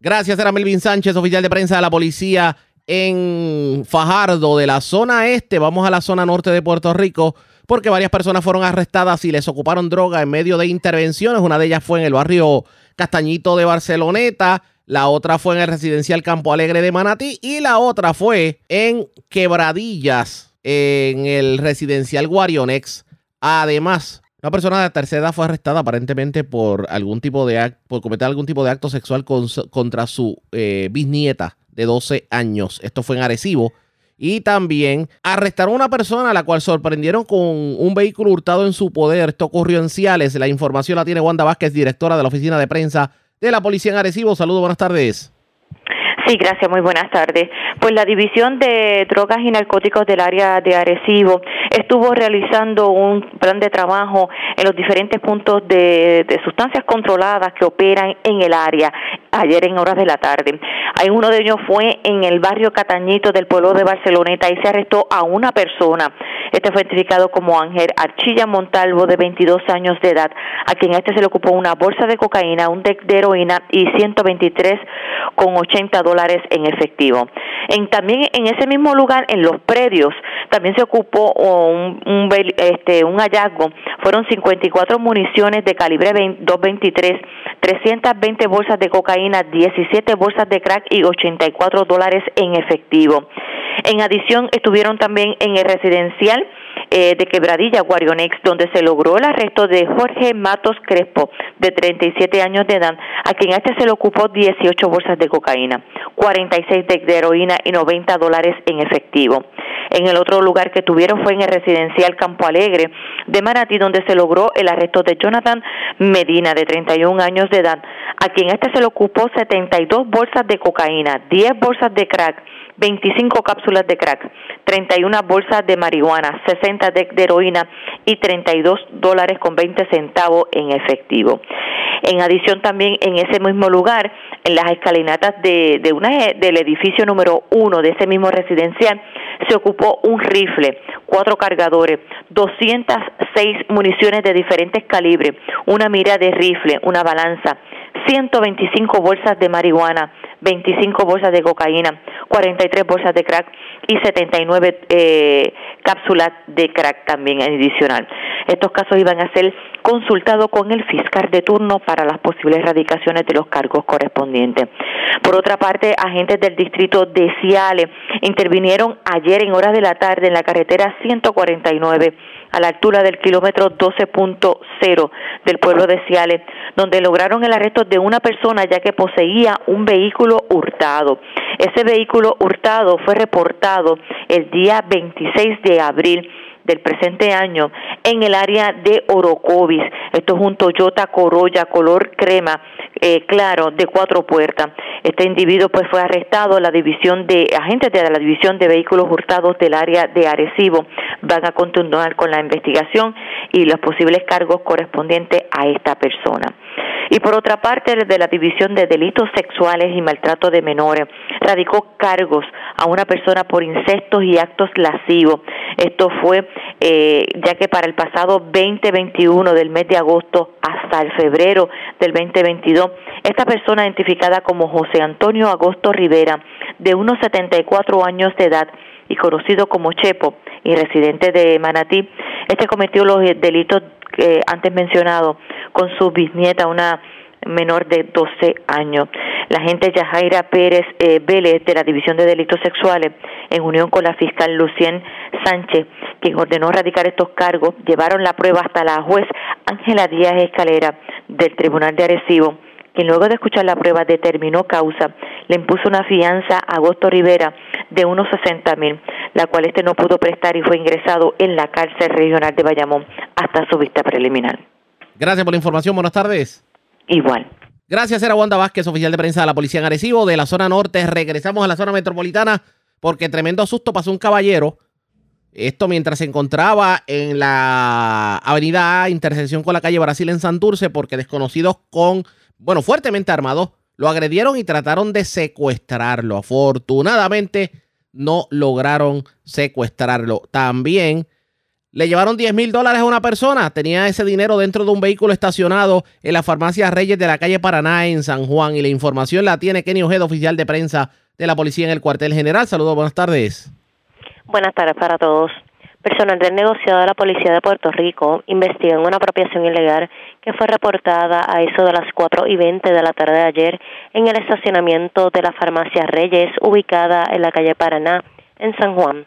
Gracias, era Melvin Sánchez, oficial de prensa de la policía en Fajardo, de la zona este. Vamos a la zona norte de Puerto Rico porque varias personas fueron arrestadas y les ocuparon droga en medio de intervenciones. Una de ellas fue en el barrio Castañito de Barceloneta, la otra fue en el residencial Campo Alegre de Manatí y la otra fue en Quebradillas, en el residencial Guarionex. Además, una persona de tercera edad fue arrestada aparentemente por algún tipo de por cometer algún tipo de acto sexual contra su eh, bisnieta de 12 años. Esto fue en Arecibo. Y también arrestaron a una persona a la cual sorprendieron con un vehículo hurtado en su poder. Esto ocurrió en Ciales. La información la tiene Wanda Vázquez, directora de la oficina de prensa de la policía en Arecibo. Saludos, buenas tardes. Sí, gracias, muy buenas tardes. Pues la División de Drogas y Narcóticos del área de Arecibo estuvo realizando un plan de trabajo en los diferentes puntos de, sustancias controladas que operan en el área ayer en horas de la tarde. Uno de ellos fue en el barrio Catañito del pueblo de Barceloneta y se arrestó a una persona. Este fue identificado como Ángel Archilla Montalvo de 22 años de edad, a quien este se le ocupó una bolsa de cocaína, un deck de heroína y 123 con 80 dólares en efectivo. En, también en ese mismo lugar, en los predios, también se ocupó un, un, este, un hallazgo. Fueron 54 municiones de calibre 223, 320 bolsas de cocaína, 17 bolsas de crack y 84 dólares en efectivo. En adición, estuvieron también en el residencial eh, de Quebradilla, Guarionex, donde se logró el arresto de Jorge Matos Crespo, de 37 años de edad, a quien este se le ocupó 18 bolsas de cocaína, 46 de, de heroína y 90 dólares en efectivo. En el otro lugar que tuvieron fue en el residencial Campo Alegre de Manatí, donde se logró el arresto de Jonathan Medina, de 31 años de edad, a quien este se le ocupó 72 bolsas de cocaína, 10 bolsas de crack, 25 cápsulas de crack, 31 bolsas de marihuana, 60 de, heroína y 32 dólares con 20 centavos en efectivo. En adición también en ese mismo lugar, en las escalinatas de, una, del edificio número uno de ese mismo residencial, se ocupó un rifle, cuatro cargadores, 206 municiones de diferentes calibres, una mira de rifle, una balanza, 125 bolsas de marihuana, 25 bolsas de cocaína, 43 bolsas de crack y 79 eh, cápsulas de crack también adicional. Estos casos iban a ser consultados con el fiscal de turno para las posibles erradicaciones de los cargos correspondientes. Por otra parte, agentes del distrito de Ciales intervinieron ayer en horas de la tarde en la carretera 149 a la altura del kilómetro 12.0 del pueblo de Ciales, donde lograron el arresto de una persona ya que poseía un vehículo hurtado. Ese vehículo hurtado fue reportado el día 26 de abril del presente año en el área de Orocovis. Esto es un Toyota Corolla color crema eh, claro de cuatro puertas. Este individuo pues fue arrestado. La división de agentes de la división de vehículos hurtados del área de Arecibo van a continuar con la investigación y los posibles cargos correspondientes a esta persona. Y por otra parte, desde la División de Delitos Sexuales y Maltrato de Menores, radicó cargos a una persona por incestos y actos lascivos. Esto fue eh, ya que para el pasado 2021 del mes de agosto hasta el febrero del 2022, esta persona identificada como José Antonio Agosto Rivera, de unos 74 años de edad, y conocido como Chepo y residente de Manatí, este cometió los delitos que antes mencionados con su bisnieta, una menor de 12 años. La agente Yajaira Pérez eh, Vélez de la División de Delitos Sexuales, en unión con la fiscal Lucien Sánchez, quien ordenó radicar estos cargos, llevaron la prueba hasta la juez Ángela Díaz Escalera del Tribunal de Arecibo, quien luego de escuchar la prueba determinó causa, le impuso una fianza a Agosto Rivera de unos 60 mil, la cual este no pudo prestar y fue ingresado en la cárcel regional de Bayamón hasta su vista preliminar. Gracias por la información. Buenas tardes. Igual. Gracias, era Wanda Vázquez, oficial de prensa de la Policía en Arecibo, de la zona norte. Regresamos a la zona metropolitana porque tremendo susto pasó un caballero. Esto mientras se encontraba en la avenida A, intersección con la calle Brasil en Santurce, porque desconocidos con, bueno, fuertemente armados, lo agredieron y trataron de secuestrarlo. Afortunadamente no lograron secuestrarlo. También le llevaron 10 mil dólares a una persona. Tenía ese dinero dentro de un vehículo estacionado en la farmacia Reyes de la calle Paraná en San Juan. Y la información la tiene Kenny Ojeda, oficial de prensa de la policía en el cuartel general. Saludos, buenas tardes. Buenas tardes para todos. Personal del negociado de la Policía de Puerto Rico investiga una apropiación ilegal que fue reportada a eso de las 4 y 20 de la tarde de ayer en el estacionamiento de la farmacia Reyes, ubicada en la calle Paraná, en San Juan.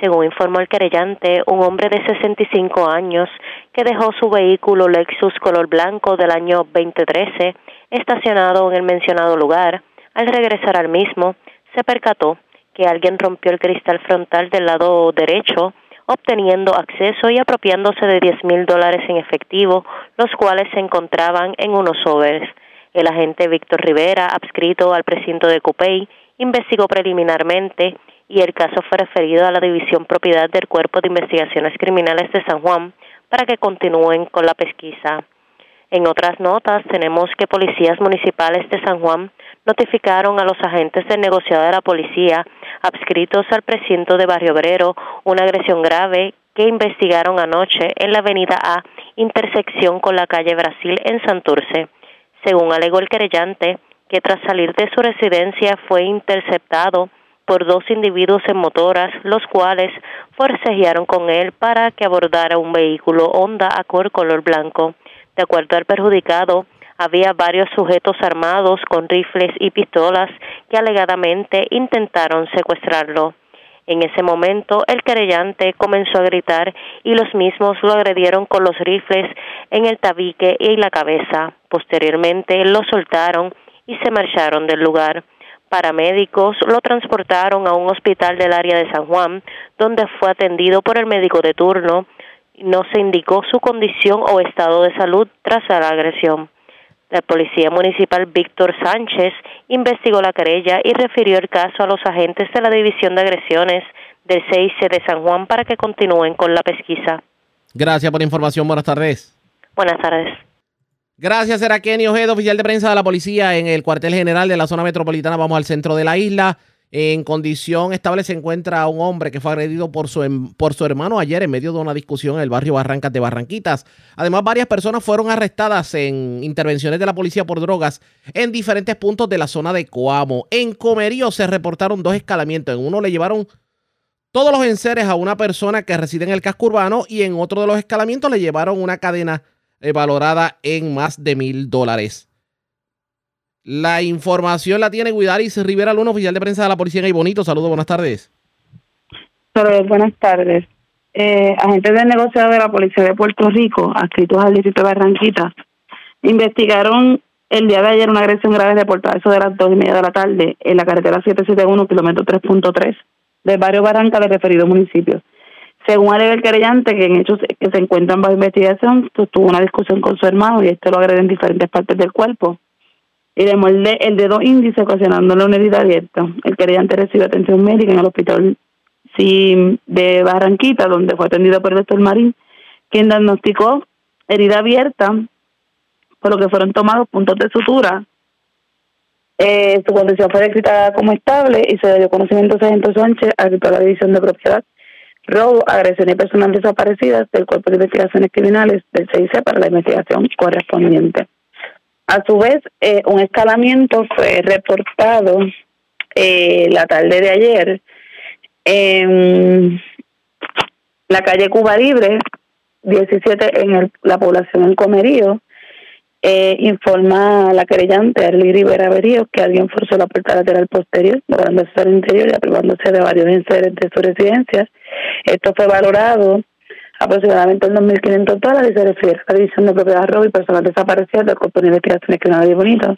Según informó el querellante, un hombre de 65 años que dejó su vehículo Lexus color blanco del año 2013 estacionado en el mencionado lugar, al regresar al mismo, se percató que alguien rompió el cristal frontal del lado derecho, obteniendo acceso y apropiándose de 10 mil dólares en efectivo, los cuales se encontraban en unos overs. El agente Víctor Rivera, adscrito al precinto de Cupey, investigó preliminarmente y el caso fue referido a la División Propiedad del Cuerpo de Investigaciones Criminales de San Juan para que continúen con la pesquisa. En otras notas tenemos que policías municipales de San Juan notificaron a los agentes del negociado de la policía adscritos al precinto de Barrio Obrero una agresión grave que investigaron anoche en la avenida A, intersección con la calle Brasil en Santurce. Según alegó el querellante, que tras salir de su residencia fue interceptado por dos individuos en motoras, los cuales forcejearon con él para que abordara un vehículo Honda Accord color blanco. De acuerdo al perjudicado, había varios sujetos armados con rifles y pistolas que alegadamente intentaron secuestrarlo. En ese momento, el querellante comenzó a gritar y los mismos lo agredieron con los rifles en el tabique y la cabeza. Posteriormente, lo soltaron y se marcharon del lugar. Paramédicos lo transportaron a un hospital del área de San Juan, donde fue atendido por el médico de turno. No se indicó su condición o estado de salud tras la agresión. La Policía Municipal Víctor Sánchez investigó la querella y refirió el caso a los agentes de la División de Agresiones del CIC de San Juan para que continúen con la pesquisa. Gracias por la información. Buenas tardes. Buenas tardes. Gracias, era Kenny Ojeda, oficial de prensa de la policía en el cuartel general de la zona metropolitana. Vamos al centro de la isla. En condición estable se encuentra un hombre que fue agredido por su, em, por su hermano ayer en medio de una discusión en el barrio Barrancas de Barranquitas. Además, varias personas fueron arrestadas en intervenciones de la policía por drogas en diferentes puntos de la zona de Coamo. En Comerío se reportaron dos escalamientos. En uno le llevaron todos los enseres a una persona que reside en el casco urbano y en otro de los escalamientos le llevaron una cadena eh, valorada en más de mil dólares. La información la tiene Guidaris Rivera Luna, oficial de prensa de la Policía en Bonito. Saludos, buenas tardes. Saludos, buenas tardes. Eh, agentes del negociado de la Policía de Puerto Rico, adscritos al distrito de Barranquita, investigaron el día de ayer una agresión grave reportada eso de las dos y media de la tarde en la carretera 771, kilómetro 3.3 del barrio Barranca del referido municipio. Según alega el querellante, que en hechos que se encuentran bajo investigación, pues, tuvo una discusión con su hermano y este lo agrede en diferentes partes del cuerpo. Y le muerde el dedo índice ocasionándole una herida abierta. El querellante recibe atención médica en el hospital de Barranquita, donde fue atendido por el doctor Marín, quien diagnosticó herida abierta, por lo que fueron tomados puntos de sutura. Eh, su condición fue descrita como estable y se dio conocimiento a Sargento Sánchez, a la División de Propiedad robo, agresión y personas desaparecidas del Cuerpo de Investigaciones Criminales del CIC para la investigación correspondiente. A su vez, eh, un escalamiento fue reportado eh, la tarde de ayer en la calle Cuba Libre, 17 en la población en Comerío, eh, informa la querellante Arly Rivera Berío que alguien forzó la puerta lateral posterior, lográndose al interior y aprivándose de varios enseres de su residencia. Esto fue valorado aproximadamente en 2.500 dólares y se refiere a la división de propiedad robo y personas desaparecidas del Cuerpo de Investigaciones Criminales Bonito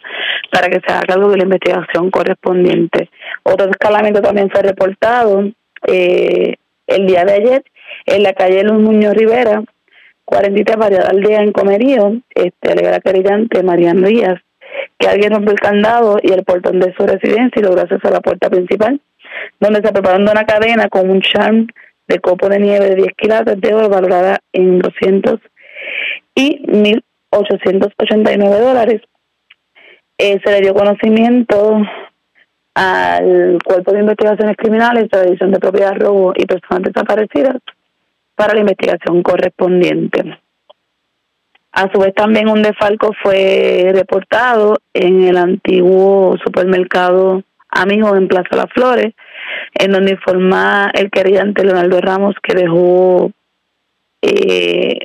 para que se haga cargo de la investigación correspondiente. Otro escalamiento también fue reportado eh, el día de ayer en la calle Luz Muñoz Rivera, 43 variedad al día en Comerío, este, alega la querellante Mariano Díaz, que alguien rompió el candado y el portón de su residencia y logró acceso a la puerta principal, donde se preparando una cadena con un charm de copo de nieve de 10 quilates de oro valorada en 200 y 1.889 dólares. Se le dio conocimiento al Cuerpo de Investigaciones Criminales de la División de Propiedad Robo y Personas Desaparecidas para la investigación correspondiente. A su vez también un defalco fue reportado en el antiguo supermercado Amigo en Plaza Las Flores, en donde informa el querellante Leonardo Ramos que dejó eh,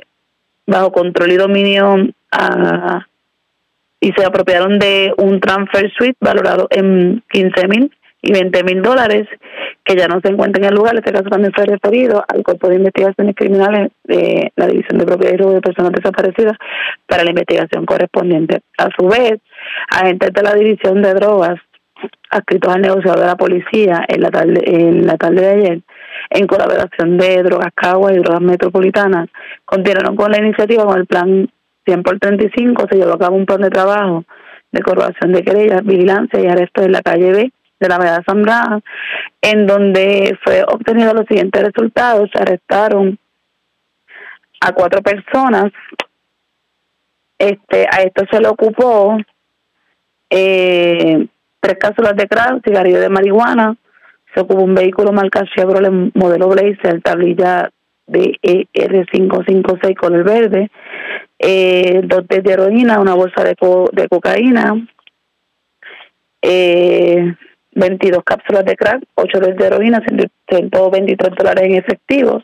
bajo control y dominio a, y se apropiaron de un transfer suite valorado en 15 mil y 20 mil dólares que ya no se encuentra en el lugar. Este caso también fue referido al Cuerpo de Investigaciones Criminales de la División de Propiedad de Personas Desaparecidas para la investigación correspondiente. A su vez, agentes de la División de Drogas adscritos al negociador de la policía en la tarde, en la tarde de ayer, en colaboración de Drogas Cagua y Drogas Metropolitanas, continuaron con la iniciativa con el plan 100 por 35, se llevó a cabo un plan de trabajo de corporación de querellas, vigilancia y arrestos en la calle B de la medalla Zambrana, en donde fue obtenido los siguientes resultados. Se arrestaron a cuatro personas. Este, a esto se le ocupó eh, tres cápsulas de crack, cigarrillo de marihuana, se ocupó un vehículo marca Chevrolet modelo Blazer, tablilla de R556 con el verde, eh, dos de heroína, una bolsa de, de cocaína, eh, 22 cápsulas de crack, 8 de heroína, 123 dólares en efectivo.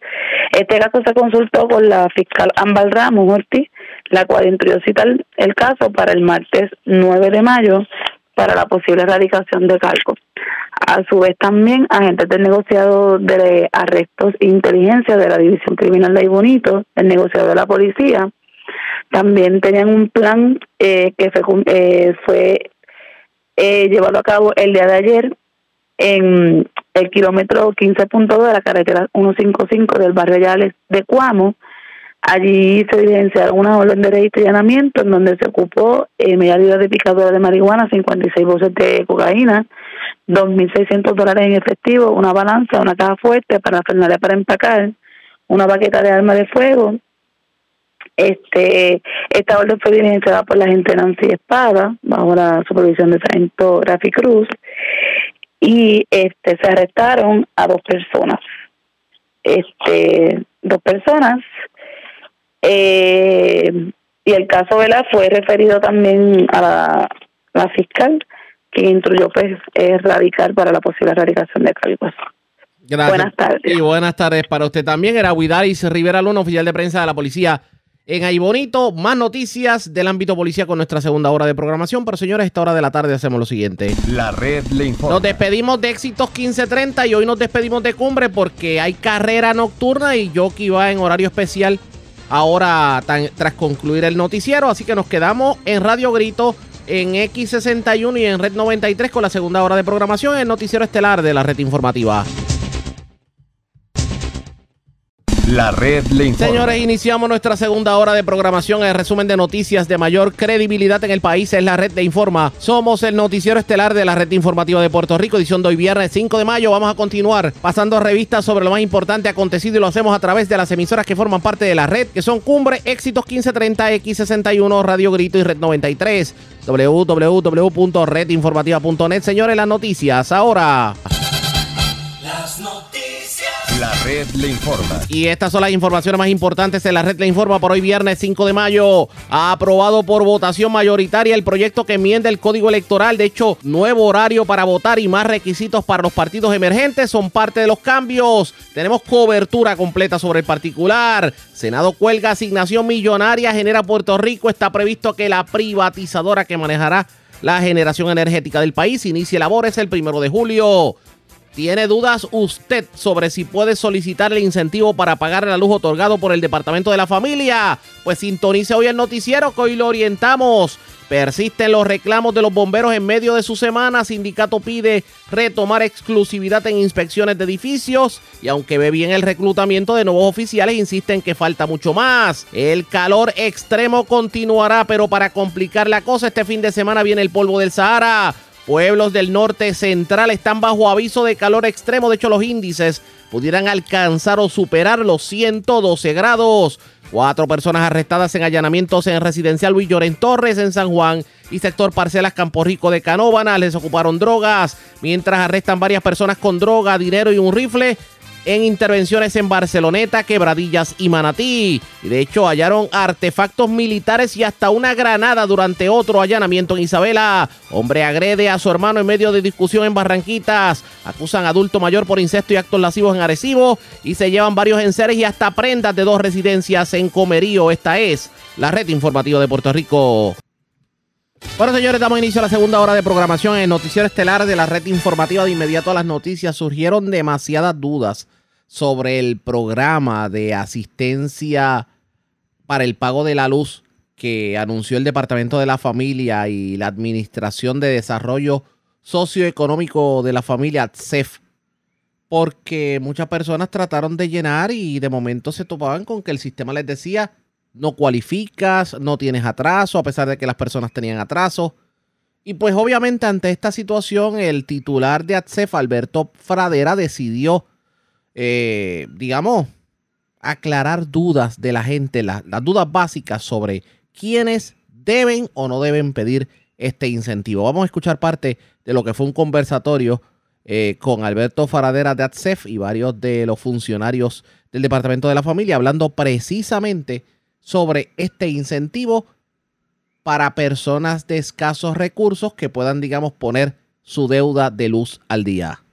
Este caso se consultó con la fiscal Ambal Ramos Ortiz, la cual introdujo el caso para el martes 9 de mayo para la posible erradicación de cargos. A su vez también agentes del negociado de arrestos e inteligencia de la División Criminal de Bonito, el negociado de la policía, también tenían un plan eh, que fue, eh, fue eh, llevado a cabo el día de ayer en el kilómetro 15.2 de la carretera 155 del barrio Yales de Cuamo, Allí se evidenciaron una orden de registro y en donde se ocupó eh, media libra de picadura de marihuana, 56 bolsas de cocaína, 2.600 dólares en efectivo, una balanza, una caja fuerte para Fernández para empacar, una baqueta de arma de fuego. Este, esta orden fue diligenciada por la gente Nancy Espada, bajo la supervisión de sargento Rafi Cruz, y este se arrestaron a dos personas. Este, dos personas eh, y el caso Vela fue referido también a la, fiscal, que instruyó pues erradicar para la posible erradicación de cargos. Gracias. Buenas tardes. Y buenas tardes para usted también. Era Huidaris Rivera Luna, oficial de prensa de la policía en Ahí Bonito. Más noticias del ámbito policía con nuestra segunda hora de programación. Pero señores, a esta hora de la tarde hacemos lo siguiente. La red le informa. Nos despedimos de Éxitos 1530 y hoy nos despedimos de Cumbre porque hay carrera nocturna y Jockey va en horario especial ahora tras concluir el noticiero. Así que nos quedamos en Radio Grito en X61 y en Red 93 con la segunda hora de programación el noticiero estelar de la red informativa. La red le informa. Señores, iniciamos nuestra segunda hora de programación. El resumen de noticias de mayor credibilidad en el país es la red de informa. Somos el noticiero estelar de la red informativa de Puerto Rico, edición de hoy viernes 5 de mayo. Vamos a continuar pasando revistas sobre lo más importante acontecido y lo hacemos a través de las emisoras que forman parte de la red, que son Cumbre, Éxitos 1530, X61, Radio Grito y Red 93. www.redinformativa.net. Señores, las noticias ahora. La red le informa. Y estas son las informaciones más importantes de la red le informa por hoy viernes 5 de mayo. Ha aprobado por votación mayoritaria el proyecto que enmienda el código electoral. De hecho, nuevo horario para votar y más requisitos para los partidos emergentes son parte de los cambios. Tenemos cobertura completa sobre el particular. Senado cuelga asignación millonaria, genera Puerto Rico. Está previsto que la privatizadora que manejará la generación energética del país inicie labores el primero de julio. ¿Tiene dudas usted sobre si puede solicitar el incentivo para pagar la luz otorgado por el Departamento de la Familia? Pues sintonice hoy el noticiero que hoy lo orientamos. Persisten los reclamos de los bomberos en medio de su semana. Sindicato pide retomar exclusividad en inspecciones de edificios y aunque ve bien el reclutamiento de nuevos oficiales, insisten que falta mucho más. El calor extremo continuará, pero para complicar la cosa, este fin de semana viene el polvo del Sahara. Pueblos del norte central están bajo aviso de calor extremo. De hecho, los índices pudieran alcanzar o superar los 112 grados. Cuatro personas arrestadas en allanamientos en residencial Luis Lloren Torres en San Juan y sector Parcelas Campo Rico de Canóvana. Les ocuparon drogas, mientras arrestan varias personas con droga, dinero y un rifle en intervenciones en Barceloneta, Quebradillas y Manatí. Y de hecho hallaron artefactos militares y hasta una granada durante otro allanamiento en Isabela. Hombre agrede a su hermano en medio de discusión en Barranquitas. Acusan adulto mayor por incesto y actos lascivos en Arecibo. Y se llevan varios enseres y hasta prendas de dos residencias en Comerío. Esta es la red informativa de Puerto Rico. Bueno, señores, damos inicio a la segunda hora de programación en el noticiero estelar de la red informativa. De inmediato a las noticias surgieron demasiadas dudas sobre el programa de asistencia para el pago de la luz que anunció el Departamento de la Familia y la Administración de Desarrollo Socioeconómico de la Familia, CEF, porque muchas personas trataron de llenar y de momento se topaban con que el sistema les decía no cualificas, no tienes atraso, a pesar de que las personas tenían atraso. Y pues obviamente ante esta situación el titular de ATSEF, Alberto Fradera, decidió, eh, digamos, aclarar dudas de la gente, las dudas básicas sobre quiénes deben o no deben pedir este incentivo. Vamos a escuchar parte de lo que fue un conversatorio eh, con Alberto Faradera de ATSEF y varios de los funcionarios del Departamento de la Familia, hablando precisamente sobre este incentivo para personas de escasos recursos que puedan, digamos, poner su deuda de luz al día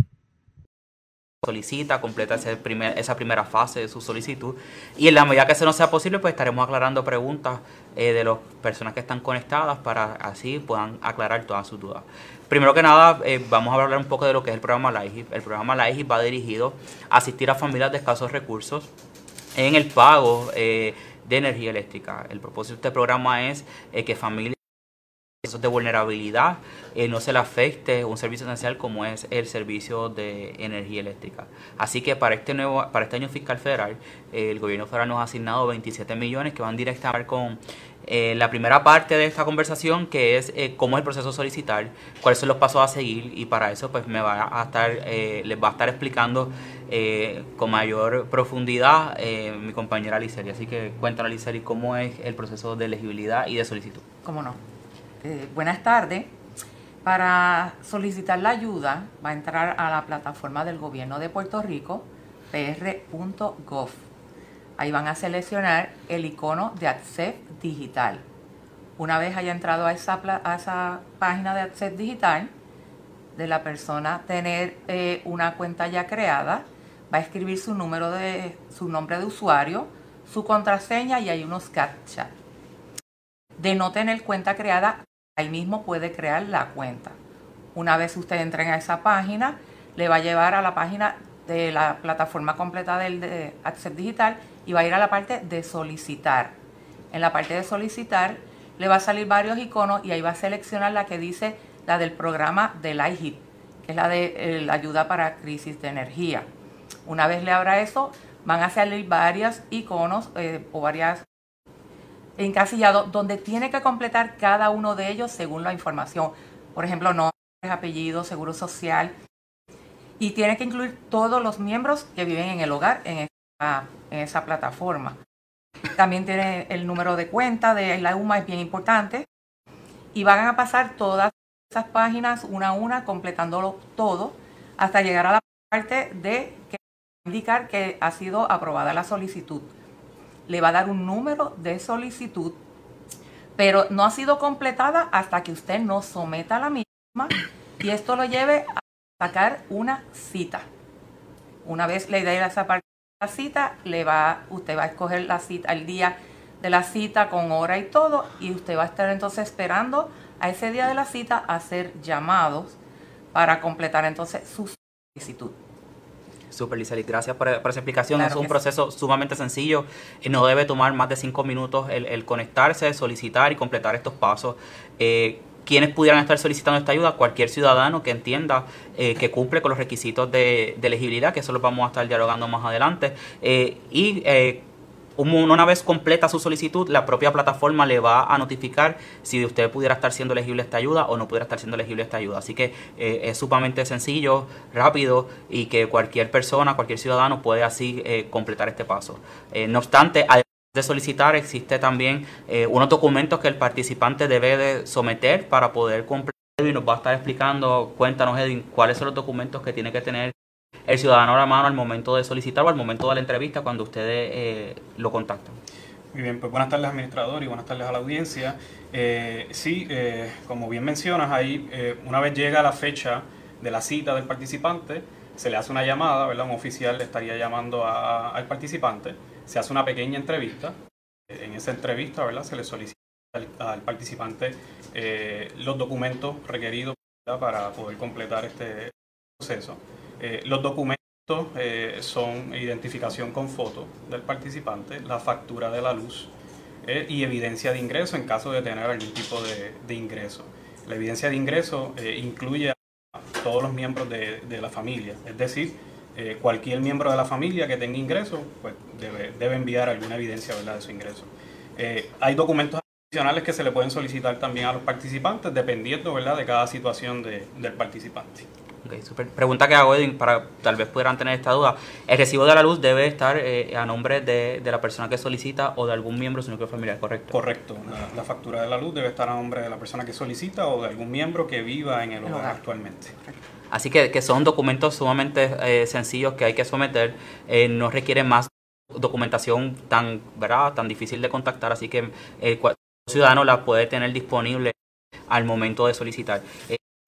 solicita, completa esa primera fase de su solicitud y en la medida que eso no sea posible pues estaremos aclarando preguntas eh, de las personas que están conectadas para así puedan aclarar todas sus dudas. Primero que nada eh, vamos a hablar un poco de lo que es el programa LIGIP. El programa LIGIP va dirigido a asistir a familias de escasos recursos en el pago eh, de energía eléctrica. El propósito de este programa es que familias de vulnerabilidad eh, no se le afecte un servicio esencial como es el servicio de energía eléctrica. Así que para este nuevo para este año fiscal federal, eh, el gobierno federal nos ha asignado 27 millones que van directamente con eh, la primera parte de esta conversación que es cómo es el proceso solicitar, cuáles son los pasos a seguir y para eso pues me va a estar les va a estar explicando con mayor profundidad mi compañera Liceri. Así que cuéntanos Liceri cómo es el proceso de elegibilidad y de solicitud. ¿Cómo no? Eh, buenas tardes. Para solicitar la ayuda va a entrar a la plataforma del gobierno de Puerto Rico, pr.gov. Ahí van a seleccionar el icono de Access Digital. Una vez haya entrado a esa, a esa página de Access Digital, de la persona tener eh, una cuenta ya creada, va a escribir su número de su nombre de usuario, su contraseña y hay unos captcha. De no tener cuenta creada, ahí mismo puede crear la cuenta. Una vez usted entre a esa página, le va a llevar a la página de la plataforma completa del de Access Digital y va a ir a la parte de solicitar. En la parte de solicitar le va a salir varios iconos y ahí va a seleccionar la que dice la del programa del IHIP, que es la de eh, la ayuda para crisis de energía. Una vez le abra eso, van a salir varios iconos eh, o varias encasillado donde tiene que completar cada uno de ellos según la información. Por ejemplo, nombre, apellido, seguro social. Y tiene que incluir todos los miembros que viven en el hogar en esa, plataforma. También tiene el número de cuenta de la UMA, es bien importante. Y van a pasar todas esas páginas una a una, completándolo todo, hasta llegar a la parte de indicar que ha sido aprobada la solicitud le va a dar un número de solicitud, pero no ha sido completada hasta que usted no someta la misma y esto lo lleve a sacar una cita. Una vez le dé esa parte de la cita, le va, usted va a escoger la cita, el día de la cita con hora y todo, y usted va a estar entonces esperando a ese día de la cita a hacer llamados para completar entonces su solicitud. Super, gracias por, esa explicación. es un proceso sumamente sencillo y no debe tomar más de cinco minutos el, conectarse, solicitar y completar estos pasos. Eh, quienes pudieran estar solicitando esta ayuda, cualquier ciudadano que entienda eh, que cumple con los requisitos de, elegibilidad, que eso lo vamos a estar dialogando más adelante, eh, y eh, una vez completa su solicitud, la propia plataforma le va a notificar si usted pudiera estar siendo elegible esta ayuda o no pudiera estar siendo elegible esta ayuda. Así que eh, es sumamente sencillo, rápido y que cualquier persona, cualquier ciudadano puede así eh, completar este paso. Eh, no obstante, de solicitar, existe también unos documentos que el participante debe de someter para poder completar y nos va a estar explicando, cuéntanos Edwin, cuáles son los documentos que tiene que tener el ciudadano a la mano al momento de solicitar o al momento de la entrevista cuando ustedes eh, lo contactan. Muy bien, pues buenas tardes administrador y buenas tardes a la audiencia. Eh, sí, eh, como bien mencionas, ahí una vez llega la fecha de la cita del participante, se le hace una llamada, ¿verdad? Un oficial estaría llamando al participante, se hace una pequeña entrevista. En esa entrevista, ¿verdad? Se le solicita al, participante los documentos requeridos para poder completar este proceso. Eh, los documentos eh, son identificación con foto del participante, la factura de la luz eh, y evidencia de ingreso en caso de tener algún tipo de, ingreso. La evidencia de ingreso incluye a todos los miembros de, la familia, es decir, cualquier miembro de la familia que tenga ingreso pues debe, enviar alguna evidencia de su ingreso. hay documentos adicionales que se le pueden solicitar también a los participantes dependiendo de cada situación de, del participante. Okay, super. Pregunta que hago, Edwin, para tal vez pudieran tener esta duda. ¿El recibo de la luz debe estar eh, a nombre de, de, la persona que solicita o de algún miembro de su núcleo familiar, correcto? Correcto. La, la, factura de la luz debe estar a nombre de la persona que solicita o de algún miembro que viva en el, hogar, hogar, actualmente. Así que, que, son documentos sumamente eh, sencillos que hay que someter. Eh, no requieren más documentación tan, ¿verdad? tan difícil de contactar, así que el ciudadano la puede tener disponible al momento de solicitar.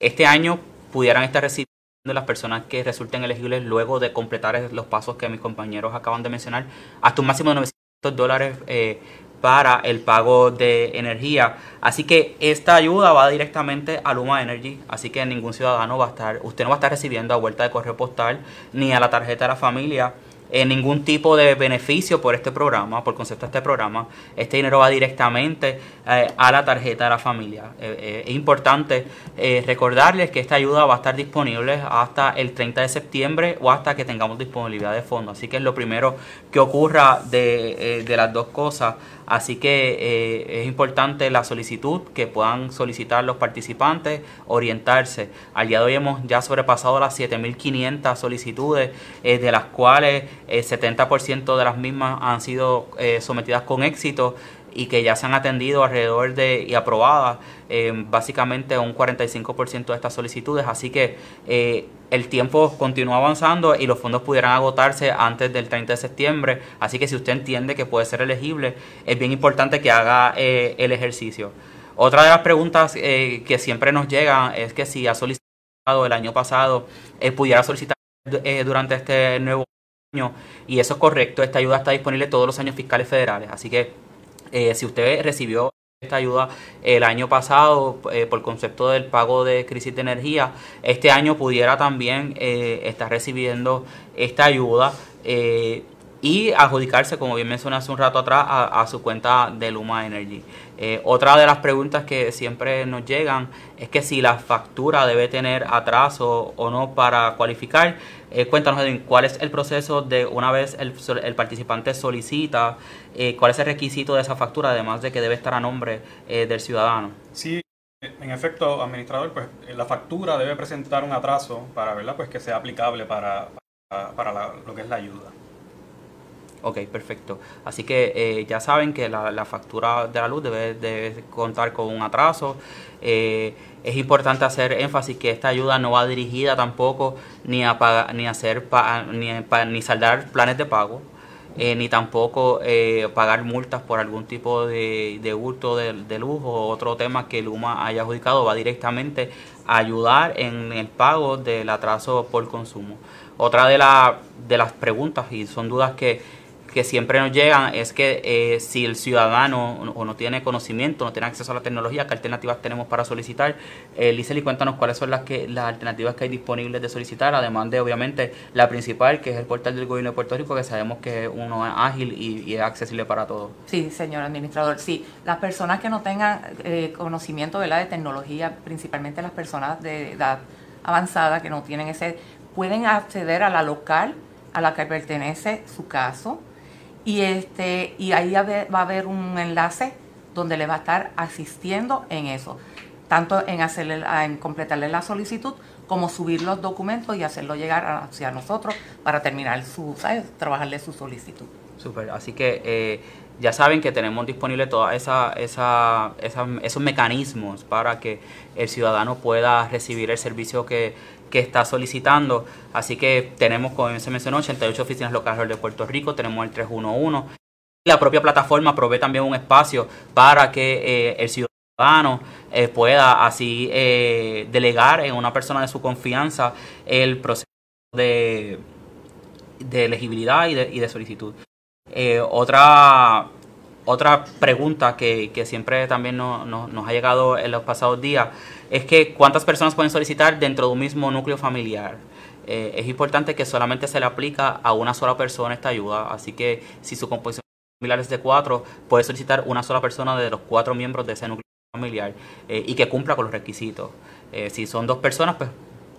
Este año pudieran estar recibiendo las personas que resulten elegibles luego de completar los pasos que mis compañeros acaban de mencionar, hasta un máximo de 900 dólares eh, para el pago de energía. Así que esta ayuda va directamente a Luma Energy, así que ningún ciudadano va a estar, usted no va a estar recibiendo a vuelta de correo postal ni a la tarjeta de la familia eh, ningún tipo de beneficio por este programa, por concepto de este programa. Este dinero va directamente eh, a la tarjeta de la familia. Eh, es importante recordarles que esta ayuda va a estar disponible hasta el 30 de septiembre o hasta que tengamos disponibilidad de fondos. Así que es lo primero que ocurra de las dos cosas. Así que es importante la solicitud que puedan solicitar los participantes, orientarse. Al día de hoy hemos ya sobrepasado las 7.500 solicitudes, de las cuales el 70% de las mismas han sido eh, sometidas con éxito y que ya se han atendido alrededor de y aprobadas eh, básicamente un 45% de estas solicitudes. Así que eh, el tiempo continúa avanzando y los fondos pudieran agotarse antes del 30 de septiembre. Así que si usted entiende que puede ser elegible, es bien importante que haga el ejercicio. Otra de las preguntas que siempre nos llegan es que si ha solicitado el año pasado, pudiera solicitar durante este nuevo y eso es correcto, esta ayuda está disponible todos los años fiscales federales, así que eh, si usted recibió esta ayuda el año pasado eh, por concepto del pago de crisis de energía, este año pudiera también eh, estar recibiendo esta ayuda y adjudicarse, como bien mencioné hace un rato atrás, a, su cuenta de Luma Energy. Eh, otra de las preguntas que siempre nos llegan es que si la factura debe tener atraso o no para cualificar. Eh, cuéntanos, Edwin, cuál es el proceso de una vez el, el participante solicita, eh, cuál es el requisito de esa factura, además de que debe estar a nombre del ciudadano. Sí, en efecto, administrador, pues la factura debe presentar un atraso para ¿verdad? Pues que sea aplicable para, para, lo que es la ayuda. Ok, perfecto. Así que eh, ya saben que la, factura de la luz debe, contar con un atraso. Eh, es importante hacer énfasis que esta ayuda no va dirigida tampoco ni a pagar, ni a hacer ni, ni saldar planes de pago. Eh, ni tampoco pagar multas por algún tipo de, de hurto de, de, luz o otro tema que Luma haya adjudicado, va directamente a ayudar en el pago del atraso por consumo. Otra de, la, de las preguntas y son dudas que que siempre nos llegan es que eh, si el ciudadano o no tiene conocimiento, no tiene acceso a la tecnología, ¿qué alternativas tenemos para solicitar? Eh, y cuéntanos cuáles son las que las alternativas que hay disponibles de solicitar, además de obviamente la principal, que es el portal del gobierno de Puerto Rico, que sabemos que uno es ágil y, es accesible para todos. Sí, señor administrador, sí. Las personas que no tengan eh, conocimiento de tecnología, principalmente las personas de edad avanzada que no tienen ese, pueden acceder a la local a la que pertenece su caso y este y ahí va a haber un enlace donde le va a estar asistiendo en eso, tanto en hacerle en completarle la solicitud como subir los documentos y hacerlo llegar hacia nosotros para terminar su, trabajarle su solicitud. Super, así que eh, ya saben que tenemos disponible todos esa, esos mecanismos para que el ciudadano pueda recibir el servicio que, que está solicitando. Así que tenemos, como se mencionó, 88 oficinas locales de Puerto Rico, tenemos el 311. La propia plataforma provee también un espacio para que eh, el ciudadano eh, pueda así eh, delegar en una persona de su confianza el proceso de, de elegibilidad y de, y de solicitud. otra otra pregunta que, siempre también nos ha llegado en los pasados días es que cuántas personas pueden solicitar dentro de un mismo núcleo familiar. Eh, es importante que solamente se le aplica a una sola persona esta ayuda, así que si su composición familiar es de cuatro, puede solicitar una sola persona de los cuatro miembros de ese núcleo familiar eh, y que cumpla con los requisitos. Eh, si son dos personas, pues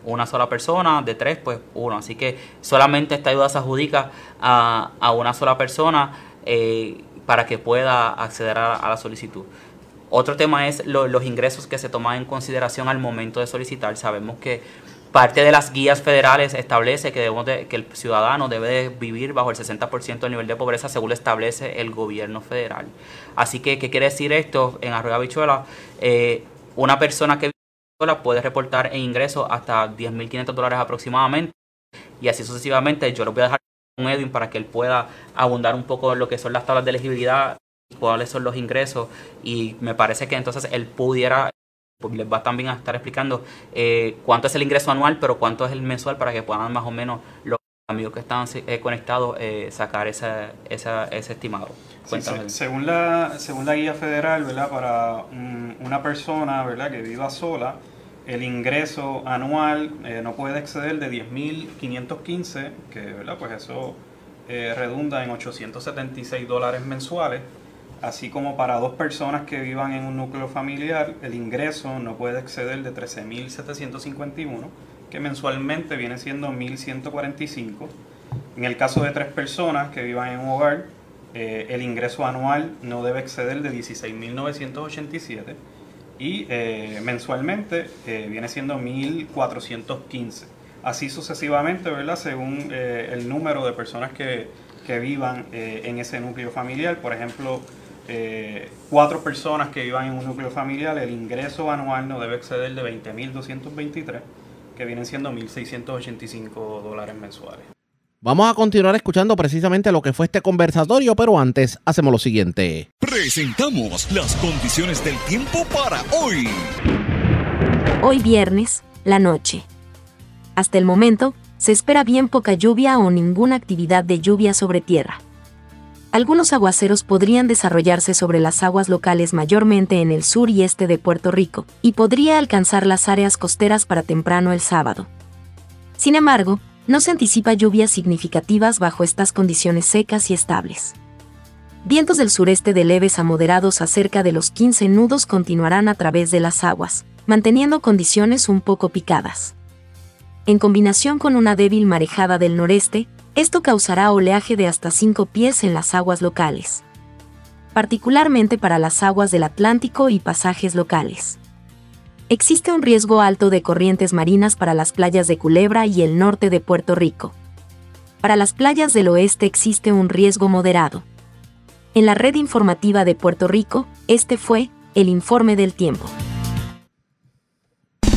una sola persona, de tres, pues uno. Así que solamente esta ayuda se adjudica a, una sola persona para que pueda acceder a, la solicitud. Otro tema es los ingresos que se toman en consideración al momento de solicitar. Sabemos que parte de las guías federales establece que, debemos que el ciudadano debe vivir bajo el 60% del nivel de pobreza según lo establece el gobierno federal. Así que, ¿qué quiere decir esto? En Arroyo Bichuela, eh, una persona que vive puede reportar en ingresos hasta 10.500 dólares aproximadamente y así sucesivamente. Yo lo voy a dejar con Edwin para que él pueda abundar un poco en lo que son las tablas de elegibilidad cuáles son los ingresos y me parece que entonces él pudiera pues les va también a estar explicando eh, cuánto es el ingreso anual, pero cuánto es el mensual para que puedan más o menos los amigos que están eh, conectados eh, sacar ese, ese estimado. según, la, según la guía federal, ¿verdad? para una persona ¿verdad? que viva sola, el ingreso anual no puede exceder de 10.515, que ¿verdad? pues eso redunda en 876 dólares mensuales así como para dos personas que vivan en un núcleo familiar, el ingreso no puede exceder de 13.751, que mensualmente viene siendo 1.145. En el caso de tres personas que vivan en un hogar, eh, el ingreso anual no debe exceder de 16.987 y eh, mensualmente eh, viene siendo 1.415. Así sucesivamente, ¿verdad? Según el número de personas que, que vivan en ese núcleo familiar. Por ejemplo, eh, cuatro personas que vivan en un núcleo familiar, el ingreso anual no debe exceder de 20.223, que vienen siendo 1.685 dólares mensuales. Vamos a continuar escuchando precisamente lo que fue este conversatorio, pero antes hacemos lo siguiente. Presentamos las condiciones del tiempo para hoy. Hoy viernes, la noche. Hasta el momento, se espera bien poca lluvia o ninguna actividad de lluvia sobre tierra. Algunos aguaceros podrían desarrollarse sobre las aguas locales mayormente en el sur y este de Puerto Rico, y podría alcanzar las áreas costeras para temprano el sábado. Sin embargo, no se anticipa lluvias significativas bajo estas condiciones secas y estables. Vientos del sureste de leves a moderados a cerca de los 15 nudos continuarán a través de las aguas, manteniendo condiciones un poco picadas. En combinación con una débil marejada del noreste, esto causará oleaje de hasta 5 pies en las aguas locales, particularmente para las aguas del Atlántico y pasajes locales. Existe un riesgo alto de corrientes marinas para las playas de Culebra y el norte de Puerto Rico. Para las playas del oeste existe un riesgo moderado. En la red informativa de Puerto Rico, este fue el informe del tiempo.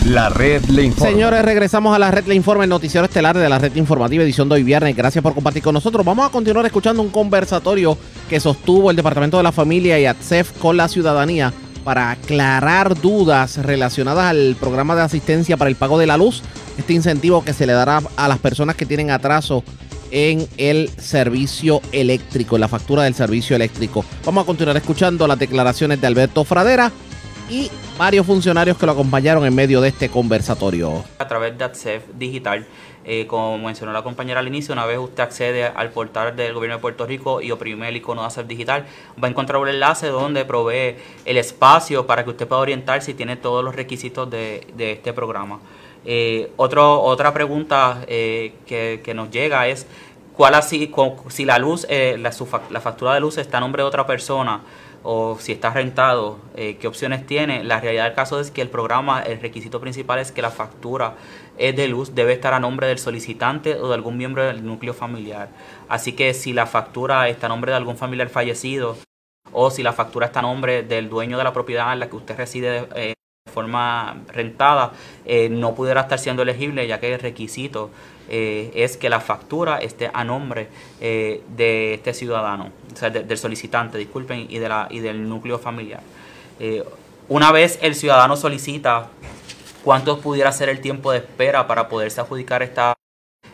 La red le informa. Señores, regresamos a la red le informa, el noticiero estelar de la red informativa, edición de hoy viernes. Gracias por compartir con nosotros. Vamos a continuar escuchando un conversatorio que sostuvo el Departamento de la Familia y ATSEF con la ciudadanía para aclarar dudas relacionadas al programa de asistencia para el pago de la luz, este incentivo que se le dará a las personas que tienen atraso en el servicio eléctrico, en la factura del servicio eléctrico. Vamos a continuar escuchando las declaraciones de Alberto Fradera y varios funcionarios que lo acompañaron en medio de este conversatorio. A través de ATSEF Digital, eh, como mencionó la compañera al inicio, una vez usted accede al portal del gobierno de Puerto Rico y oprime el icono de ATSEF Digital, va a encontrar un enlace donde provee el espacio para que usted pueda orientar si tiene todos los requisitos de, este programa. Eh, otra pregunta eh, que, nos llega es cuál así, si la luz, la, la factura de luz está a nombre de otra persona, o si está rentado, eh, qué opciones tiene. La realidad del caso es que el programa, el requisito principal es que la factura de luz debe estar a nombre del solicitante o de algún miembro del núcleo familiar. Así que si la factura está a nombre de algún familiar fallecido o si la factura está a nombre del dueño de la propiedad en la que usted reside eh, de forma rentada, eh, no pudiera estar siendo elegible ya que el requisito eh, es que la factura esté a nombre de este ciudadano, o sea, del solicitante, disculpen, y, de la, y del núcleo familiar. Una vez el ciudadano solicita cuánto pudiera ser el tiempo de espera para poderse adjudicar esta,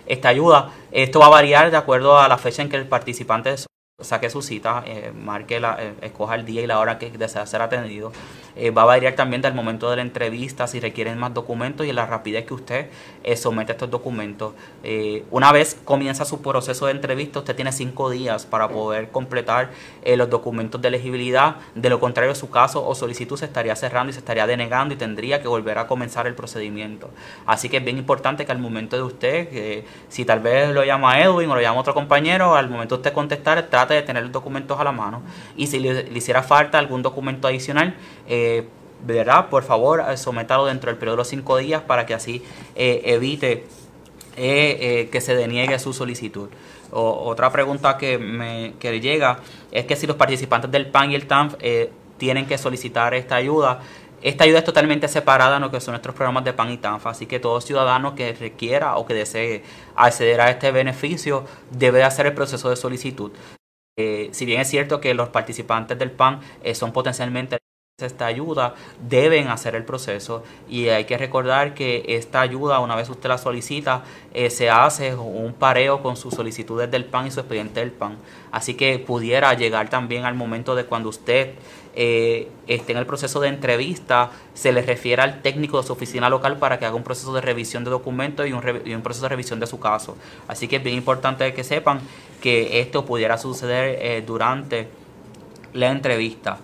esta ayuda, esto va a variar de acuerdo a la fecha en que el participante saque su cita, marque la, escoja el día y la hora que desea ser atendido. Eh, va a variar también del momento de la entrevista, si requieren más documentos y la rapidez que usted eh, somete estos documentos. Eh, una vez comienza su proceso de entrevista, usted tiene cinco días para poder completar los documentos de elegibilidad. De lo contrario, su caso o solicitud se estaría cerrando y se estaría denegando y tendría que volver a comenzar el procedimiento. Así que es bien importante que al momento de usted, si tal vez lo llama Edwin o lo llama otro compañero, al momento de usted contestar, trate de tener los documentos a la mano. Y si le, hiciera falta algún documento adicional, eh, ¿verdad? Por favor, eh, sométalo dentro del periodo de los cinco días para que así eh, evite eh, que se deniegue su solicitud. otra pregunta que me que llega es que si los participantes del PAN y el TANF tienen que solicitar esta ayuda, esta ayuda es totalmente separada en lo que son nuestros programas de PAN y TANF, así que todo ciudadano que requiera o que desee acceder a este beneficio debe hacer el proceso de solicitud. si bien es cierto que los participantes del PAN son potencialmente esta ayuda, deben hacer el proceso y hay que recordar que esta ayuda, una vez usted la solicita, eh, se hace un pareo con sus solicitudes del PAN y su expediente del PAN. Así que pudiera llegar también al momento de cuando usted eh, esté en el proceso de entrevista, se le refiere al técnico de su oficina local para que haga un proceso de revisión de documentos y un, proceso de revisión de su caso. Así que es bien importante que sepan que esto pudiera suceder eh, durante la entrevista.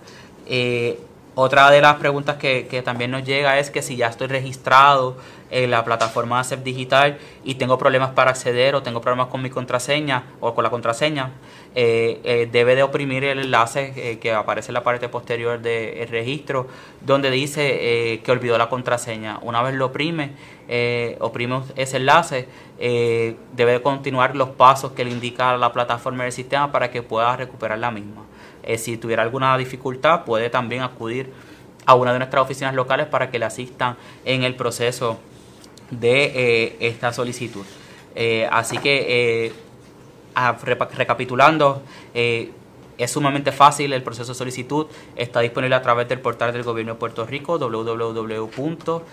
Otra de las preguntas que, que, también nos llega es que si ya estoy registrado en la plataforma ACEP Digital y tengo problemas para acceder o tengo problemas con mi contraseña o con la contraseña, eh, eh, debe de oprimir el enlace eh, que aparece en la parte posterior del registro donde dice que olvidó la contraseña. Una vez lo oprime, oprime ese enlace, debe continuar los pasos que le indica la plataforma del sistema para que pueda recuperar la misma. Eh, si tuviera alguna dificultad, puede también acudir a una de nuestras oficinas locales para que le asistan en el proceso de eh, esta solicitud. Eh, así que, recapitulando, es sumamente fácil el proceso de solicitud. Está disponible a través del portal del gobierno de Puerto Rico, www.pr.gov.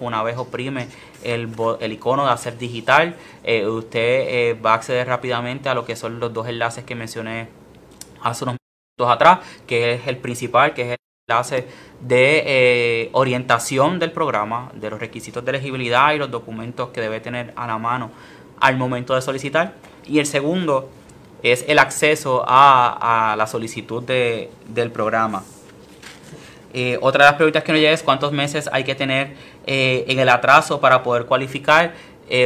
Una vez oprime el, el icono de hacer digital, usted va a acceder rápidamente a lo que son los dos enlaces que mencioné hace unos minutos atrás, que es el principal, que es el enlace de eh, orientación del programa, de los requisitos de elegibilidad y los documentos que debe tener a la mano al momento de solicitar. Y el segundo es el acceso a, la solicitud del programa. Eh, otra de las preguntas que nos llega es cuántos meses hay que tener eh, en el atraso para poder cualificar.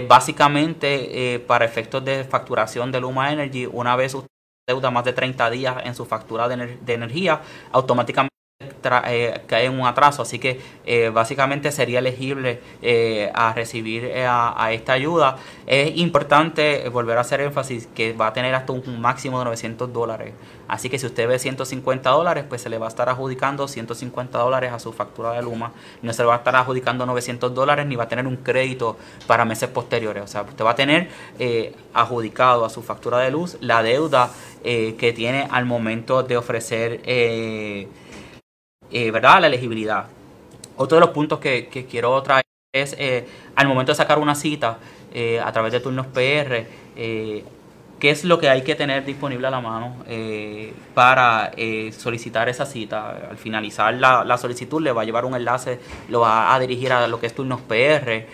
básicamente, para efectos de facturación de Luma Energy, una vez usted deuda más de 30 días en su factura de, de energía, automáticamente eh, cae en un atraso, así que eh, básicamente sería elegible eh, a recibir a, esta ayuda. Es importante volver a hacer énfasis que va a tener hasta un máximo de 900 dólares. Así que si usted ve 150 dólares, pues se le va a estar adjudicando 150 dólares a su factura de Luma. No se le va a estar adjudicando 900 dólares ni va a tener un crédito para meses posteriores. O sea, usted va a tener adjudicado a su factura de luz la deuda que tiene al momento de ofrecer ¿verdad? la elegibilidad. Otro de los puntos que, quiero traer es eh, al momento de sacar una cita eh, a través de turnos PR, qué es lo que hay que tener disponible a la mano para solicitar esa cita. Al finalizar la, solicitud le va a llevar un enlace, lo va a dirigir a lo que es turnos PR,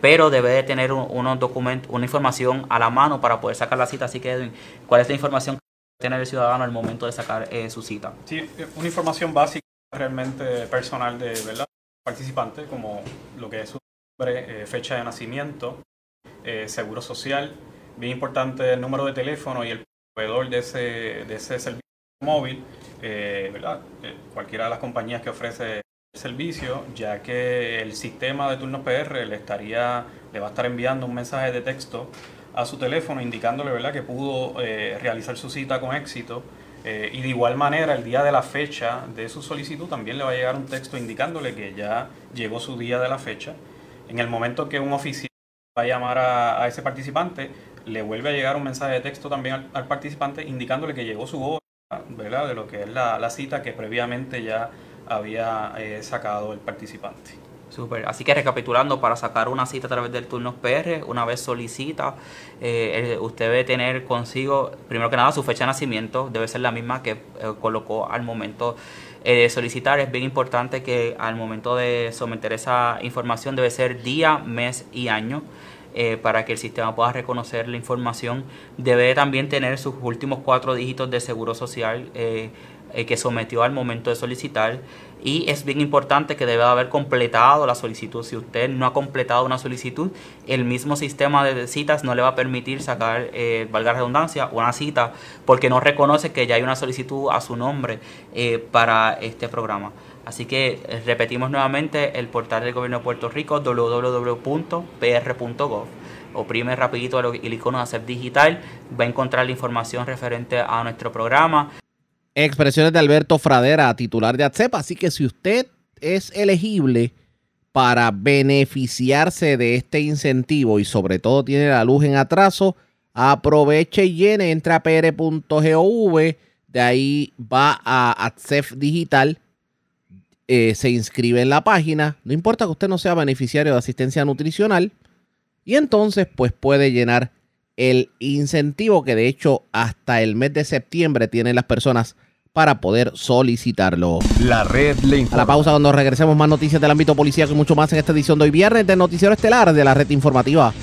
pero debe de tener unos documentos, una información a la mano para poder sacar la cita. Así que, ¿cuál es la información que tener el ciudadano al momento de sacar su cita? Sí, una información básica realmente personal de verdad participante, como lo que es su nombre, eh, fecha de nacimiento, eh, seguro social, bien importante el número de teléfono y el proveedor de ese, de ese servicio móvil, eh, ¿verdad? cualquiera de las compañías que ofrece el servicio, ya que el sistema de turno PR le estaría, le va a estar enviando un mensaje de texto a su teléfono indicándole ¿verdad? que pudo realizar su cita con éxito eh, y de igual manera, el día de la fecha de su solicitud también le va a llegar un texto indicándole que ya llegó su día de la fecha. En el momento que un oficial va a llamar a, ese participante, le vuelve a llegar un mensaje de texto también al, participante indicándole que llegó su hora, ¿verdad? De lo que es la, cita que previamente ya había eh, sacado el participante. Super. Así que recapitulando, para sacar una cita a través del turno PR, una vez solicita, eh, usted debe tener consigo, primero que nada, su fecha de nacimiento, debe ser la misma que eh, colocó al momento eh, de solicitar. Es bien importante que al momento de someter esa información debe ser día, mes y año. para que el sistema pueda reconocer la información, debe también tener sus últimos cuatro dígitos de seguro social que sometió al momento de solicitar y es bien importante que debe haber completado la solicitud. Si usted no ha completado una solicitud, el mismo sistema de citas no le va a permitir sacar, eh, valga la redundancia, una cita porque no reconoce que ya hay una solicitud a su nombre eh, para este programa. Así que eh, repetimos nuevamente el portal del gobierno de Puerto Rico www.pr.gov. Oprime rapidito el icono de hacer digital, va a encontrar la información referente a nuestro programa. Expresiones de Alberto Fradera, titular de ATSEP. Así que si usted es elegible para beneficiarse de este incentivo y sobre todo tiene la luz en atraso, aproveche y llene, entra a pr.gov, de ahí va a ATSEF Digital, eh, se inscribe en la página, no importa que usted no sea beneficiario de asistencia nutricional, y entonces pues puede llenar el incentivo que de hecho hasta el mes de septiembre tienen las personas para poder solicitarlo. La red le informa. A la pausa cuando regresemos más noticias del ámbito policíaco y mucho más en esta edición de hoy viernes del Noticiero Estelar de la red informativa.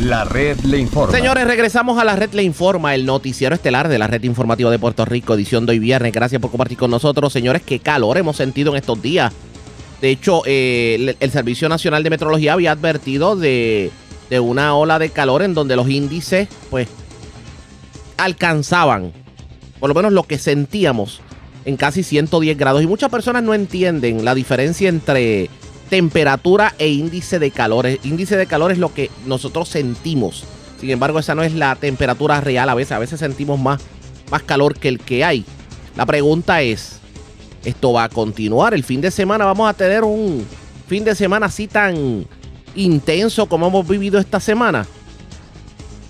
La red le informa. Señores, regresamos a la red le informa, el noticiero estelar de la red informativa de Puerto Rico, edición de hoy viernes. Gracias por compartir con nosotros. Señores, qué calor hemos sentido en estos días. De hecho, eh, el, Servicio Nacional de Metrología había advertido de, una ola de calor en donde los índices, pues, alcanzaban, por lo menos lo que sentíamos, en casi 110 grados. Y muchas personas no entienden la diferencia entre temperatura e índice de calor. Índice de calor es lo que nosotros sentimos. Sin embargo, esa no es la temperatura real. A veces, a veces sentimos más calor que el que hay. La pregunta es, ¿esto va a continuar? El fin de semana vamos a tener un fin de semana así tan intenso como hemos vivido esta semana.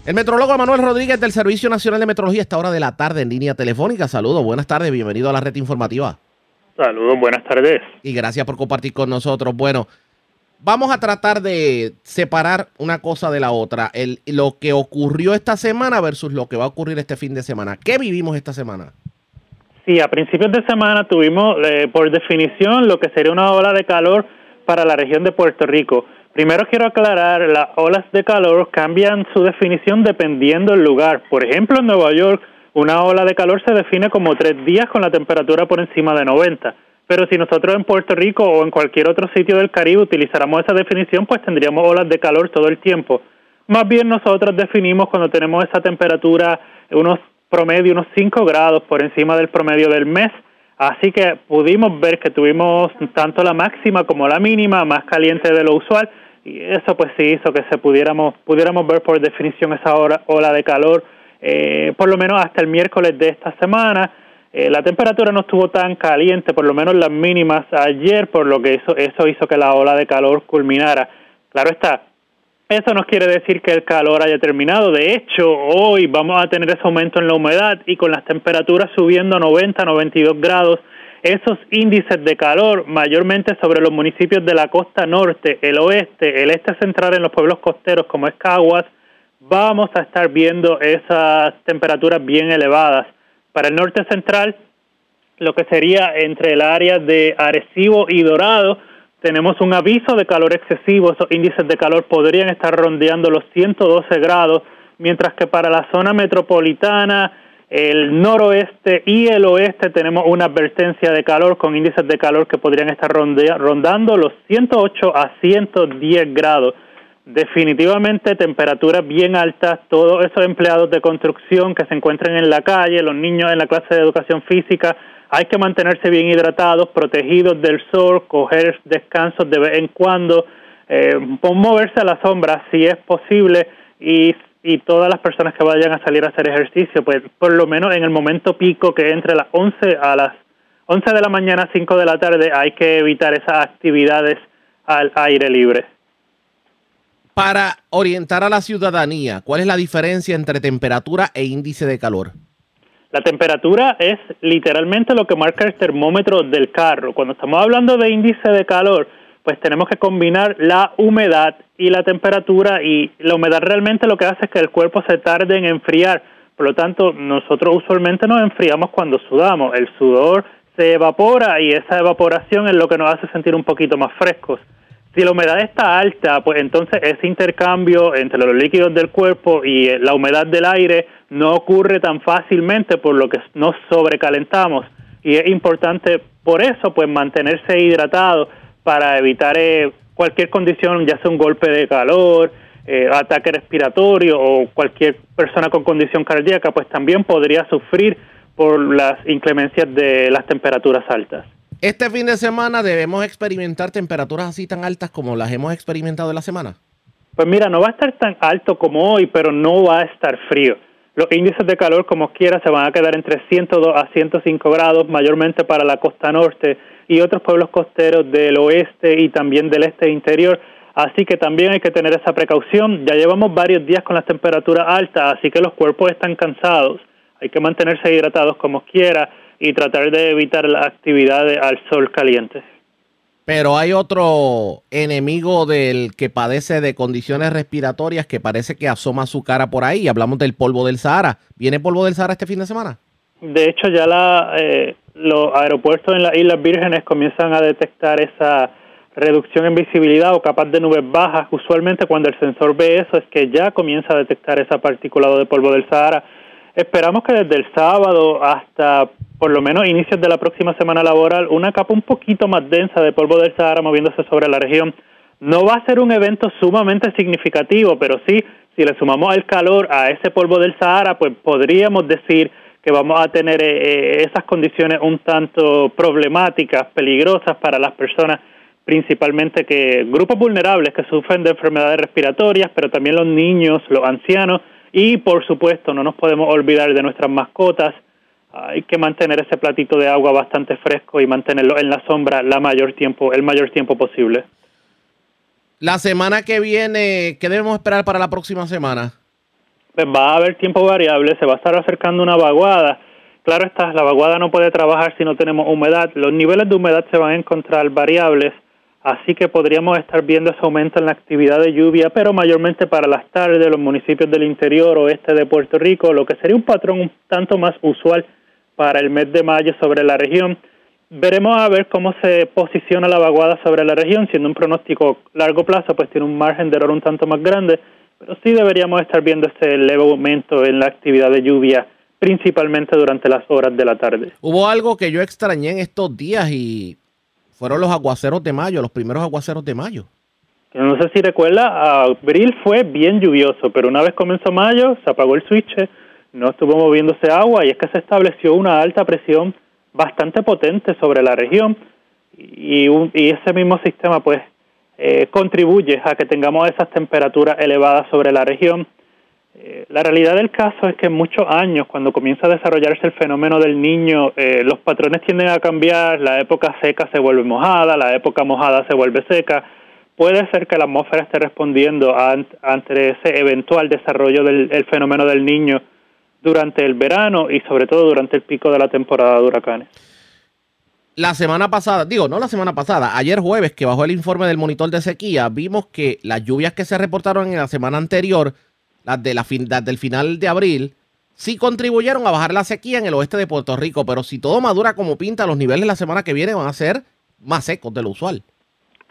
El metrólogo Manuel Rodríguez del Servicio Nacional de Metrología esta hora de la tarde en línea telefónica. Saludos, buenas tardes, bienvenido a la red informativa. Saludos, buenas tardes. Y gracias por compartir con nosotros. Bueno, vamos a tratar de separar una cosa de la otra. El, lo que ocurrió esta semana versus lo que va a ocurrir este fin de semana. ¿Qué vivimos esta semana? Sí, a principios de semana tuvimos, eh, por definición, lo que sería una ola de calor para la región de Puerto Rico. Primero quiero aclarar, las olas de calor cambian su definición dependiendo del lugar. Por ejemplo, en Nueva York, una ola de calor se define como tres días con la temperatura por encima de 90. Pero si nosotros en Puerto Rico o en cualquier otro sitio del Caribe utilizáramos esa definición, pues tendríamos olas de calor todo el tiempo. Más bien nosotros definimos cuando tenemos esa temperatura, unos promedio, unos 5 grados por encima del promedio del mes. Así que pudimos ver que tuvimos tanto la máxima como la mínima más caliente de lo usual. Y eso pues sí hizo que se pudiéramos pudiéramos ver por definición esa hora, ola de calor eh, por lo menos hasta el miércoles de esta semana. Eh, la temperatura no estuvo tan caliente por lo menos las mínimas ayer por lo que eso eso hizo que la ola de calor culminara. Claro está eso no quiere decir que el calor haya terminado. De hecho, hoy vamos a tener ese aumento en la humedad y con las temperaturas subiendo a 90, 92 grados, esos índices de calor, mayormente sobre los municipios de la costa norte, el oeste, el este central en los pueblos costeros como es Caguas, vamos a estar viendo esas temperaturas bien elevadas. Para el norte central, lo que sería entre el área de Arecibo y Dorado, tenemos un aviso de calor excesivo, esos índices de calor podrían estar rondeando los 112 grados, mientras que para la zona metropolitana, el noroeste y el oeste tenemos una advertencia de calor con índices de calor que podrían estar rondando los 108 a 110 grados. Definitivamente temperaturas bien altas, todos esos empleados de construcción que se encuentran en la calle, los niños en la clase de educación física, hay que mantenerse bien hidratados, protegidos del sol, coger descansos de vez en cuando, eh, moverse a la sombra si es posible y y todas las personas que vayan a salir a hacer ejercicio, pues por lo menos en el momento pico que entre las 11 a las 11 de la mañana, 5 de la tarde, hay que evitar esas actividades al aire libre. Para orientar a la ciudadanía, ¿cuál es la diferencia entre temperatura e índice de calor? La temperatura es literalmente lo que marca el termómetro del carro. Cuando estamos hablando de índice de calor, pues tenemos que combinar la humedad y la temperatura y la humedad realmente lo que hace es que el cuerpo se tarde en enfriar. Por lo tanto, nosotros usualmente nos enfriamos cuando sudamos. El sudor se evapora y esa evaporación es lo que nos hace sentir un poquito más frescos. Si la humedad está alta, pues entonces ese intercambio entre los líquidos del cuerpo y la humedad del aire no ocurre tan fácilmente, por lo que nos sobrecalentamos. Y es importante por eso, pues mantenerse hidratado para evitar eh, cualquier condición, ya sea un golpe de calor, eh, ataque respiratorio o cualquier persona con condición cardíaca, pues también podría sufrir por las inclemencias de las temperaturas altas. Este fin de semana debemos experimentar temperaturas así tan altas como las hemos experimentado en la semana. Pues mira, no va a estar tan alto como hoy, pero no va a estar frío. Los índices de calor, como quiera, se van a quedar entre 102 a 105 grados, mayormente para la costa norte y otros pueblos costeros del oeste y también del este interior. Así que también hay que tener esa precaución. Ya llevamos varios días con las temperaturas altas, así que los cuerpos están cansados. Hay que mantenerse hidratados como quiera y tratar de evitar la actividad al sol caliente. Pero hay otro enemigo del que padece de condiciones respiratorias que parece que asoma su cara por ahí. Hablamos del polvo del Sahara. ¿Viene polvo del Sahara este fin de semana? De hecho, ya la, eh, los aeropuertos en las Islas Vírgenes comienzan a detectar esa reducción en visibilidad o capas de nubes bajas. Usualmente cuando el sensor ve eso es que ya comienza a detectar esa particulado de polvo del Sahara. Esperamos que desde el sábado hasta por lo menos inicios de la próxima semana laboral, una capa un poquito más densa de polvo del Sahara moviéndose sobre la región. No va a ser un evento sumamente significativo, pero sí, si le sumamos el calor a ese polvo del Sahara, pues podríamos decir que vamos a tener eh, eh, esas condiciones un tanto problemáticas, peligrosas para las personas, principalmente que grupos vulnerables que sufren de enfermedades respiratorias, pero también los niños, los ancianos y por supuesto no nos podemos olvidar de nuestras mascotas hay que mantener ese platito de agua bastante fresco y mantenerlo en la sombra la mayor tiempo, el mayor tiempo posible. La semana que viene, ¿qué debemos esperar para la próxima semana? Pues va a haber tiempo variable, se va a estar acercando una vaguada. Claro está, la vaguada no puede trabajar si no tenemos humedad. Los niveles de humedad se van a encontrar variables, así que podríamos estar viendo ese aumento en la actividad de lluvia, pero mayormente para las tardes de los municipios del interior oeste de Puerto Rico, lo que sería un patrón un tanto más usual para el mes de mayo sobre la región. Veremos a ver cómo se posiciona la vaguada sobre la región, siendo un pronóstico largo plazo, pues tiene un margen de error un tanto más grande, pero sí deberíamos estar viendo ese leve aumento en la actividad de lluvia, principalmente durante las horas de la tarde. Hubo algo que yo extrañé en estos días y fueron los aguaceros de mayo, los primeros aguaceros de mayo. No sé si recuerda, abril fue bien lluvioso, pero una vez comenzó mayo, se apagó el switch, no estuvo moviéndose agua y es que se estableció una alta presión bastante potente sobre la región y, y ese mismo sistema pues eh, contribuye a que tengamos esas temperaturas elevadas sobre la región. Eh, la realidad del caso es que en muchos años, cuando comienza a desarrollarse el fenómeno del niño, eh, los patrones tienden a cambiar, la época seca se vuelve mojada, la época mojada se vuelve seca. Puede ser que la atmósfera esté respondiendo ante ese eventual desarrollo del fenómeno del niño durante el verano y sobre todo durante el pico de la temporada de huracanes. La semana pasada, digo, no la semana pasada, ayer jueves que bajó el informe del monitor de sequía, vimos que las lluvias que se reportaron en la semana anterior, las, de la del final de abril, sí contribuyeron a bajar la sequía en el oeste de Puerto Rico, pero si todo madura como pinta, los niveles la semana que viene van a ser más secos de lo usual.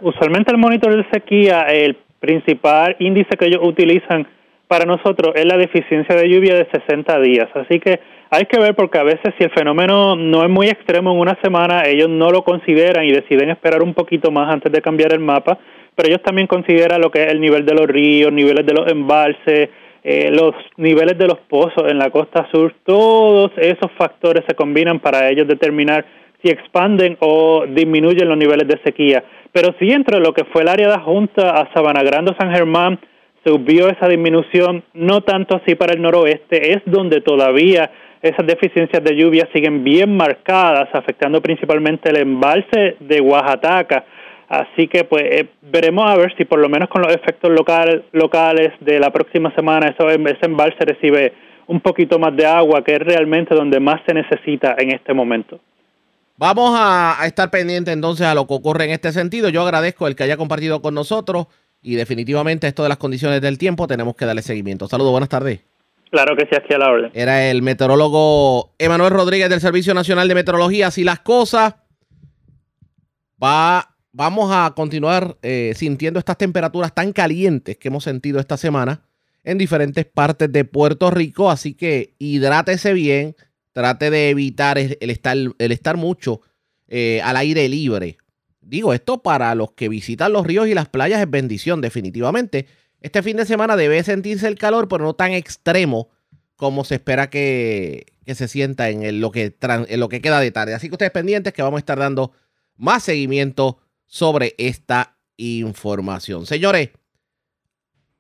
Usualmente el monitor de sequía, el principal índice que ellos utilizan para nosotros es la deficiencia de lluvia de 60 días. Así que hay que ver porque a veces si el fenómeno no es muy extremo en una semana, ellos no lo consideran y deciden esperar un poquito más antes de cambiar el mapa, pero ellos también consideran lo que es el nivel de los ríos, niveles de los embalses, eh, los niveles de los pozos en la costa sur, todos esos factores se combinan para ellos determinar si expanden o disminuyen los niveles de sequía. Pero si entre lo que fue el área de Junta a Sabana Grande, San Germán, vio esa disminución, no tanto así para el noroeste, es donde todavía esas deficiencias de lluvia siguen bien marcadas, afectando principalmente el embalse de Oaxaca. Así que pues eh, veremos a ver si por lo menos con los efectos local, locales de la próxima semana eso, ese embalse recibe un poquito más de agua, que es realmente donde más se necesita en este momento. Vamos a, estar pendientes entonces a lo que ocurre en este sentido. Yo agradezco el que haya compartido con nosotros y definitivamente esto de las condiciones del tiempo tenemos que darle seguimiento. Saludos, buenas tardes. Claro que sí, aquí a la orden. Era el meteorólogo Emanuel Rodríguez del Servicio Nacional de Meteorología. Si las cosas va, vamos a continuar eh, sintiendo estas temperaturas tan calientes que hemos sentido esta semana en diferentes partes de Puerto Rico, así que hidrátese bien trate de evitar el estar, el estar mucho eh, al aire libre. Digo, esto para los que visitan los ríos y las playas es bendición, definitivamente. Este fin de semana debe sentirse el calor, pero no tan extremo como se espera que, se sienta en, lo que, en lo que queda de tarde. Así que ustedes pendientes que vamos a estar dando más seguimiento sobre esta información. Señores,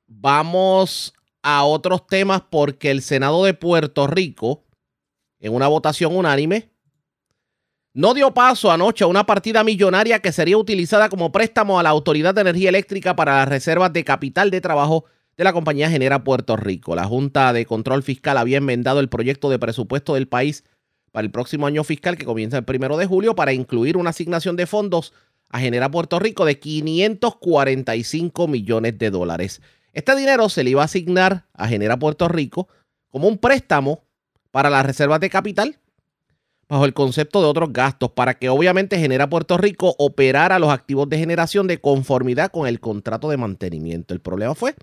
vamos a otros temas porque el Senado de Puerto Rico en una votación unánime, no dio paso anoche a una partida millonaria que sería utilizada como préstamo a la Autoridad de Energía Eléctrica para las reservas de capital de trabajo de la compañía Genera Puerto Rico. La Junta de Control Fiscal había enmendado el proyecto de presupuesto del país para el próximo año fiscal que comienza el primero de julio para incluir una asignación de fondos a Genera Puerto Rico de 545 millones de dólares. Este dinero se le iba a asignar a Genera Puerto Rico como un préstamo para las reservas de capital bajo el concepto de otros gastos para que obviamente genera Puerto Rico operara los activos de generación de conformidad con el contrato de mantenimiento. El problema fue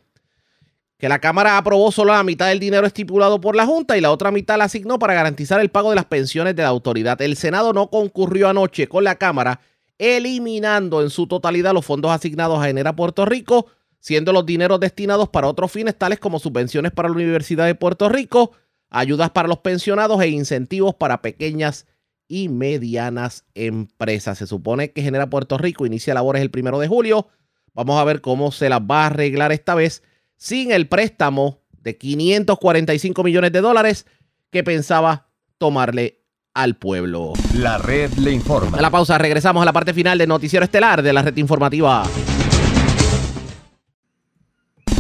que la Cámara aprobó solo la mitad del dinero estipulado por la Junta y la otra mitad la asignó para garantizar el pago de las pensiones de la autoridad. El Senado no concurrió anoche con la Cámara, eliminando en su totalidad los fondos asignados a Genera Puerto Rico, siendo los dineros destinados para otros fines tales como subvenciones para la Universidad de Puerto Rico, ayudas para los pensionados e incentivos para pequeñas y medianas empresas. Se supone que Genera Puerto Rico inicia labores el primero de julio. Vamos a ver cómo se las va a arreglar esta vez sin el préstamo de 545 millones de dólares que pensaba tomarle al pueblo. La red le informa. A la pausa, regresamos a la parte final del noticiero estelar de la red informativa.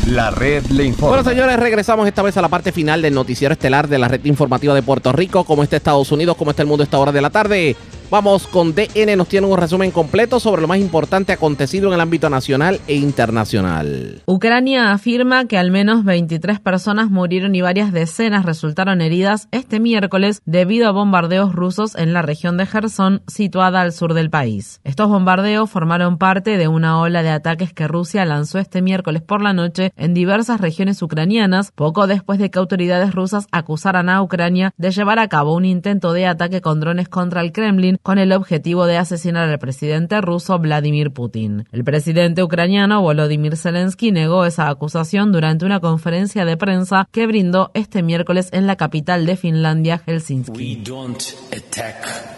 La red le informa. Bueno, señores, regresamos esta vez a la parte final del noticiero estelar de la red informativa de Puerto Rico. Como está Estados Unidos, como está el mundo a esta hora de la tarde. Vamos con DN, nos tiene un resumen completo sobre lo más importante acontecido en el ámbito nacional e internacional. Ucrania afirma que al menos 23 personas murieron y varias decenas resultaron heridas este miércoles debido a bombardeos rusos en la región de Gerson, situada al sur del país. Estos bombardeos formaron parte de una ola de ataques que Rusia lanzó este miércoles por la noche en diversas regiones ucranianas, poco después de que autoridades rusas acusaran a Ucrania de llevar a cabo un intento de ataque con drones contra el Kremlin con el objetivo de asesinar al presidente ruso Vladimir Putin. El presidente ucraniano Volodymyr Zelensky negó esa acusación durante una conferencia de prensa que brindó este miércoles en la capital de Finlandia, Helsinki.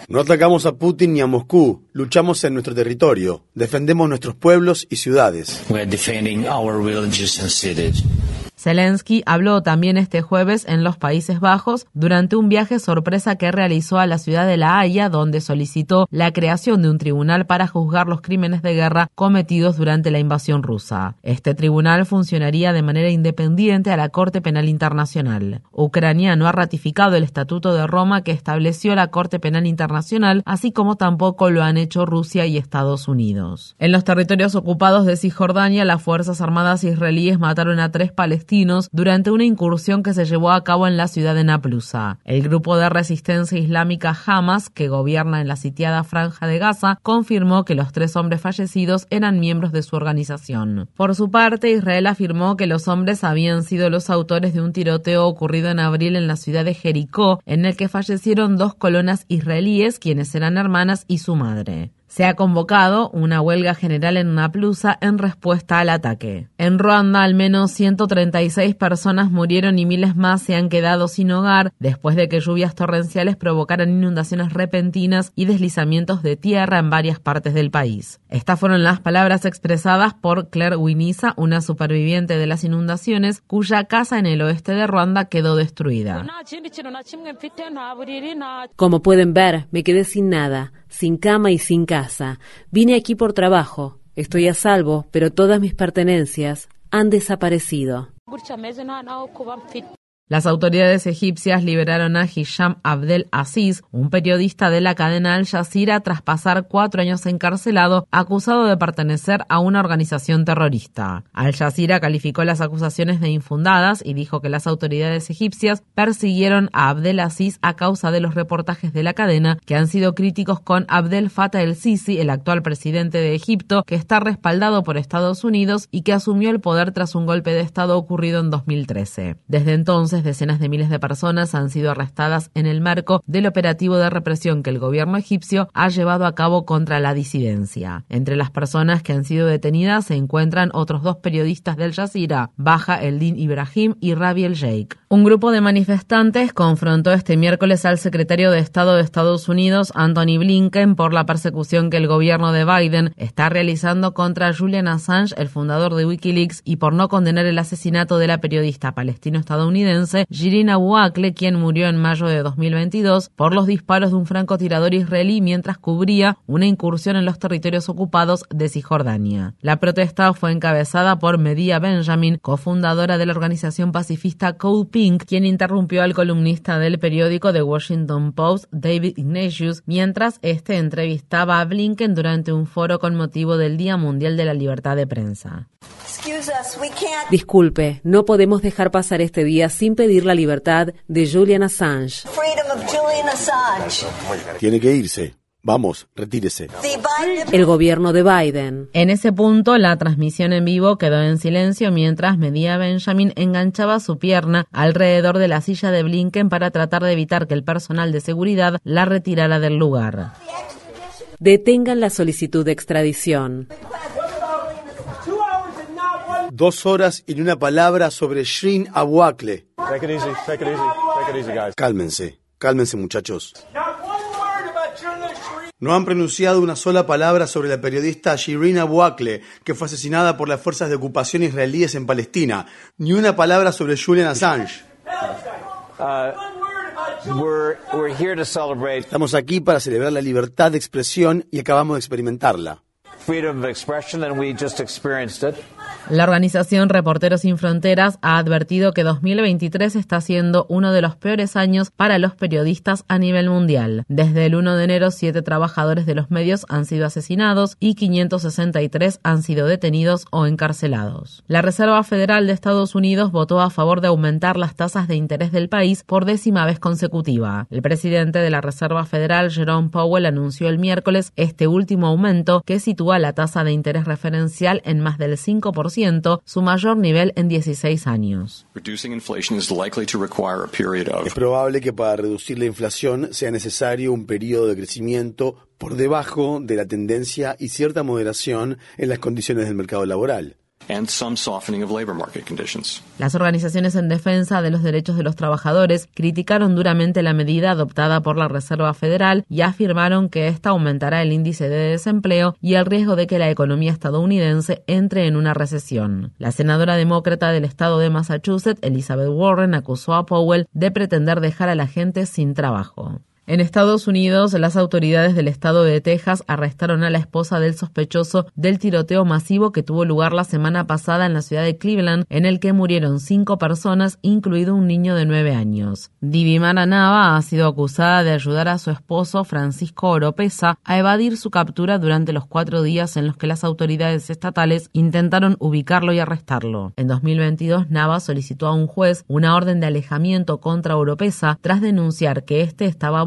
No atacamos a Putin ni a Moscú, luchamos en nuestro territorio, defendemos nuestros pueblos y ciudades. Zelensky habló también este jueves en los Países Bajos durante un viaje sorpresa que realizó a la ciudad de La Haya, donde solicitó la creación de un tribunal para juzgar los crímenes de guerra cometidos durante la invasión rusa. Este tribunal funcionaría de manera independiente a la Corte Penal Internacional. Ucrania no ha ratificado el Estatuto de Roma que estableció la Corte Penal Internacional, así como tampoco lo han hecho Rusia y Estados Unidos. En los territorios ocupados de Cisjordania, las Fuerzas Armadas israelíes mataron a tres palestinos durante una incursión que se llevó a cabo en la ciudad de Naplusa. El grupo de resistencia islámica Hamas, que gobierna en la sitiada franja de Gaza, confirmó que los tres hombres fallecidos eran miembros de su organización. Por su parte, Israel afirmó que los hombres habían sido los autores de un tiroteo ocurrido en abril en la ciudad de Jericó, en el que fallecieron dos colonas israelíes, quienes eran hermanas y su madre. Se ha convocado una huelga general en Naplusa en respuesta al ataque. En Ruanda, al menos 136 personas murieron y miles más se han quedado sin hogar después de que lluvias torrenciales provocaran inundaciones repentinas y deslizamientos de tierra en varias partes del país. Estas fueron las palabras expresadas por Claire Winisa, una superviviente de las inundaciones, cuya casa en el oeste de Ruanda quedó destruida. Como pueden ver, me quedé sin nada sin cama y sin casa. Vine aquí por trabajo. Estoy a salvo, pero todas mis pertenencias han desaparecido. Las autoridades egipcias liberaron a Hisham Abdel Aziz, un periodista de la cadena Al Jazeera, tras pasar cuatro años encarcelado, acusado de pertenecer a una organización terrorista. Al Jazeera calificó las acusaciones de infundadas y dijo que las autoridades egipcias persiguieron a Abdel Aziz a causa de los reportajes de la cadena que han sido críticos con Abdel Fattah el-Sisi, el actual presidente de Egipto, que está respaldado por Estados Unidos y que asumió el poder tras un golpe de Estado ocurrido en 2013. Desde entonces, decenas de miles de personas han sido arrestadas en el marco del operativo de represión que el gobierno egipcio ha llevado a cabo contra la disidencia. Entre las personas que han sido detenidas se encuentran otros dos periodistas del Jazeera, Baja Eldin Ibrahim y Rabi El Sheikh. Un grupo de manifestantes confrontó este miércoles al secretario de Estado de Estados Unidos, Anthony Blinken, por la persecución que el gobierno de Biden está realizando contra Julian Assange, el fundador de Wikileaks, y por no condenar el asesinato de la periodista palestino-estadounidense Jirina Abu quien murió en mayo de 2022 por los disparos de un francotirador israelí mientras cubría una incursión en los territorios ocupados de Cisjordania. La protesta fue encabezada por Medea Benjamin, cofundadora de la organización pacifista Code Pink, quien interrumpió al columnista del periódico The Washington Post, David Ignatius, mientras este entrevistaba a Blinken durante un foro con motivo del Día Mundial de la Libertad de Prensa. Disculpe, no podemos dejar pasar este día sin pedir la libertad de Julian Assange. Tiene que irse. Vamos, retírese. El gobierno de Biden. En ese punto, la transmisión en vivo quedó en silencio mientras Medía Benjamin enganchaba su pierna alrededor de la silla de Blinken para tratar de evitar que el personal de seguridad la retirara del lugar. Detengan la solicitud de extradición dos horas y una palabra sobre Shrin Abuakle. Cálmense, cálmense muchachos. No han pronunciado una sola palabra sobre la periodista Shirin Abuakle, que fue asesinada por las fuerzas de ocupación israelíes en Palestina. Ni una palabra sobre Julian Assange. Estamos aquí para celebrar la libertad de expresión y acabamos de experimentarla. La organización Reporteros Sin Fronteras ha advertido que 2023 está siendo uno de los peores años para los periodistas a nivel mundial. Desde el 1 de enero, siete trabajadores de los medios han sido asesinados y 563 han sido detenidos o encarcelados. La Reserva Federal de Estados Unidos votó a favor de aumentar las tasas de interés del país por décima vez consecutiva. El presidente de la Reserva Federal, Jerome Powell, anunció el miércoles este último aumento que sitúa la tasa de interés referencial en más del 5% su mayor nivel en 16 años. Es probable que para reducir la inflación sea necesario un periodo de crecimiento por debajo de la tendencia y cierta moderación en las condiciones del mercado laboral. Las organizaciones en defensa de los derechos de los trabajadores criticaron duramente la medida adoptada por la Reserva Federal y afirmaron que esta aumentará el índice de desempleo y el riesgo de que la economía estadounidense entre en una recesión. La senadora demócrata del estado de Massachusetts, Elizabeth Warren, acusó a Powell de pretender dejar a la gente sin trabajo. En Estados Unidos, las autoridades del estado de Texas arrestaron a la esposa del sospechoso del tiroteo masivo que tuvo lugar la semana pasada en la ciudad de Cleveland, en el que murieron cinco personas, incluido un niño de nueve años. Divimara Nava ha sido acusada de ayudar a su esposo, Francisco Oropesa, a evadir su captura durante los cuatro días en los que las autoridades estatales intentaron ubicarlo y arrestarlo. En 2022, Nava solicitó a un juez una orden de alejamiento contra Oropesa tras denunciar que éste estaba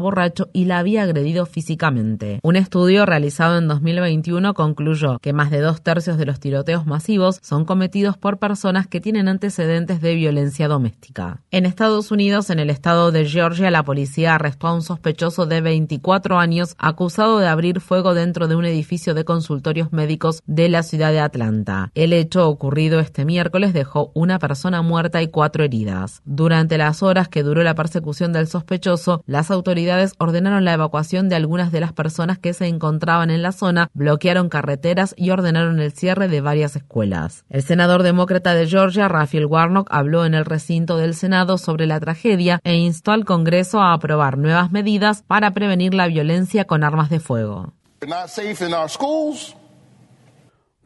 y la había agredido físicamente. Un estudio realizado en 2021 concluyó que más de dos tercios de los tiroteos masivos son cometidos por personas que tienen antecedentes de violencia doméstica. En Estados Unidos, en el estado de Georgia, la policía arrestó a un sospechoso de 24 años acusado de abrir fuego dentro de un edificio de consultorios médicos de la ciudad de Atlanta. El hecho ocurrido este miércoles dejó una persona muerta y cuatro heridas. Durante las horas que duró la persecución del sospechoso, las autoridades ordenaron la evacuación de algunas de las personas que se encontraban en la zona, bloquearon carreteras y ordenaron el cierre de varias escuelas. El senador demócrata de Georgia, Raphael Warnock, habló en el recinto del Senado sobre la tragedia e instó al Congreso a aprobar nuevas medidas para prevenir la violencia con armas de fuego.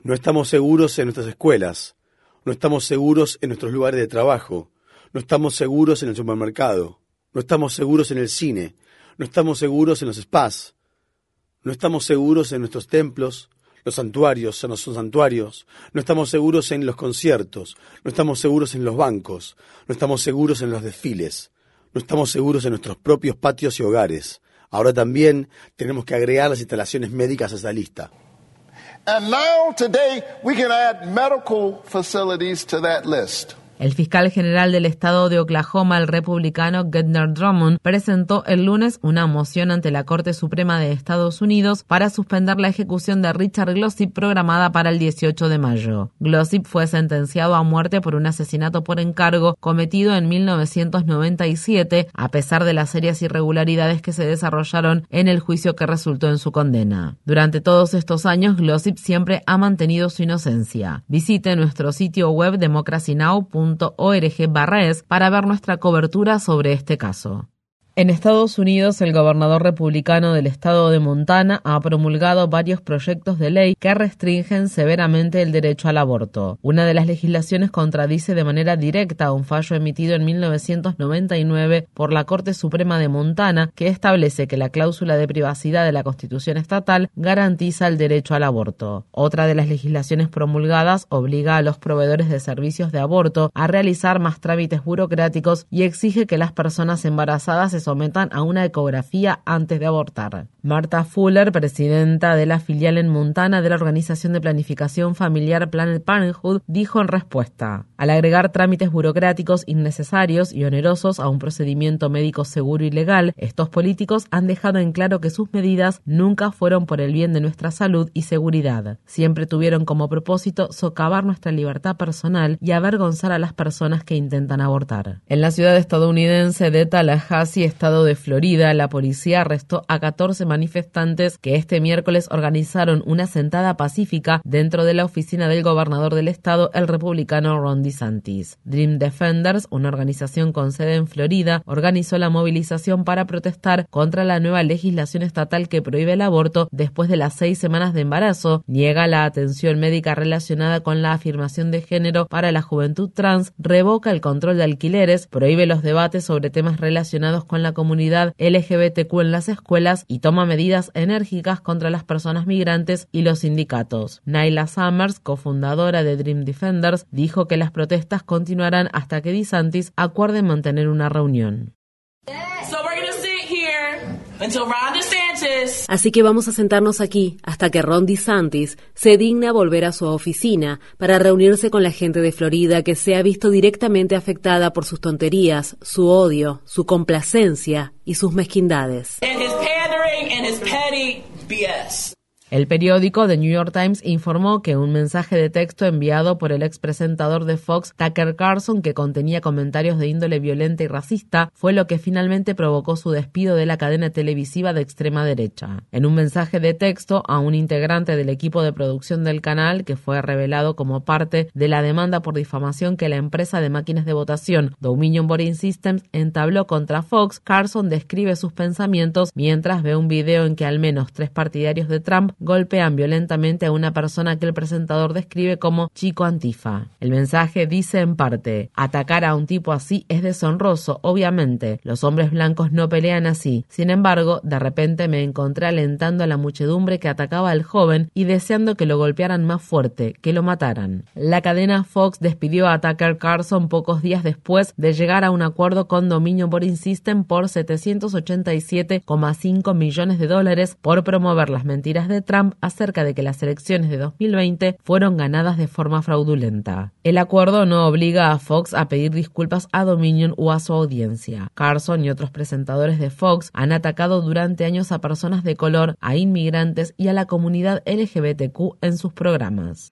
No estamos seguros en nuestras escuelas, no estamos seguros en nuestros lugares de trabajo, No estamos seguros en el supermercado. No estamos seguros en el cine. No estamos seguros en los spas. No estamos seguros en nuestros templos, los santuarios, los santuarios. No estamos seguros en los conciertos. No estamos seguros en los bancos. No estamos seguros en los desfiles. No estamos seguros en nuestros propios patios y hogares. Ahora también tenemos que agregar las instalaciones médicas a esa lista. And now, today, we can add medical facilities to that list. El fiscal general del estado de Oklahoma, el republicano Gardner Drummond, presentó el lunes una moción ante la Corte Suprema de Estados Unidos para suspender la ejecución de Richard Glossip programada para el 18 de mayo. Glossip fue sentenciado a muerte por un asesinato por encargo cometido en 1997, a pesar de las serias irregularidades que se desarrollaron en el juicio que resultó en su condena. Durante todos estos años, Glossip siempre ha mantenido su inocencia. Visite nuestro sitio web democracynow.com para ver nuestra cobertura sobre este caso. En Estados Unidos, el gobernador republicano del estado de Montana ha promulgado varios proyectos de ley que restringen severamente el derecho al aborto. Una de las legislaciones contradice de manera directa un fallo emitido en 1999 por la Corte Suprema de Montana que establece que la cláusula de privacidad de la Constitución estatal garantiza el derecho al aborto. Otra de las legislaciones promulgadas obliga a los proveedores de servicios de aborto a realizar más trámites burocráticos y exige que las personas embarazadas se sometan a una ecografía antes de abortar. Marta Fuller, presidenta de la filial en Montana de la Organización de Planificación Familiar Planet Parenthood, dijo en respuesta, al agregar trámites burocráticos innecesarios y onerosos a un procedimiento médico seguro y legal, estos políticos han dejado en claro que sus medidas nunca fueron por el bien de nuestra salud y seguridad. Siempre tuvieron como propósito socavar nuestra libertad personal y avergonzar a las personas que intentan abortar. En la ciudad estadounidense de Tallahassee, estado de Florida, la policía arrestó a 14 manifestantes que este miércoles organizaron una sentada pacífica dentro de la oficina del gobernador del estado, el republicano Ron Dream Defenders, una organización con sede en Florida, organizó la movilización para protestar contra la nueva legislación estatal que prohíbe el aborto después de las seis semanas de embarazo, niega la atención médica relacionada con la afirmación de género para la juventud trans, revoca el control de alquileres, prohíbe los debates sobre temas relacionados con la comunidad LGBTQ en las escuelas y toma medidas enérgicas contra las personas migrantes y los sindicatos. Naila Summers, cofundadora de Dream Defenders, dijo que las protestas continuarán hasta que DeSantis acuerde mantener una reunión. Así que vamos a sentarnos aquí hasta que Ron DeSantis se digna volver a su oficina para reunirse con la gente de Florida que se ha visto directamente afectada por sus tonterías, su odio, su complacencia y sus mezquindades. El periódico The New York Times informó que un mensaje de texto enviado por el expresentador de Fox, Tucker Carlson, que contenía comentarios de índole violenta y racista, fue lo que finalmente provocó su despido de la cadena televisiva de extrema derecha. En un mensaje de texto a un integrante del equipo de producción del canal, que fue revelado como parte de la demanda por difamación que la empresa de máquinas de votación Dominion Voting Systems entabló contra Fox, Carlson describe sus pensamientos mientras ve un video en que al menos tres partidarios de Trump golpean violentamente a una persona que el presentador describe como chico antifa. El mensaje dice en parte, atacar a un tipo así es deshonroso, obviamente, los hombres blancos no pelean así. Sin embargo, de repente me encontré alentando a la muchedumbre que atacaba al joven y deseando que lo golpearan más fuerte, que lo mataran. La cadena Fox despidió a Tucker Carlson pocos días después de llegar a un acuerdo con Dominion Boring System por 787,5 millones de dólares por promover las mentiras de Trump acerca de que las elecciones de 2020 fueron ganadas de forma fraudulenta. El acuerdo no obliga a Fox a pedir disculpas a Dominion o a su audiencia. Carson y otros presentadores de Fox han atacado durante años a personas de color, a inmigrantes y a la comunidad LGBTQ en sus programas.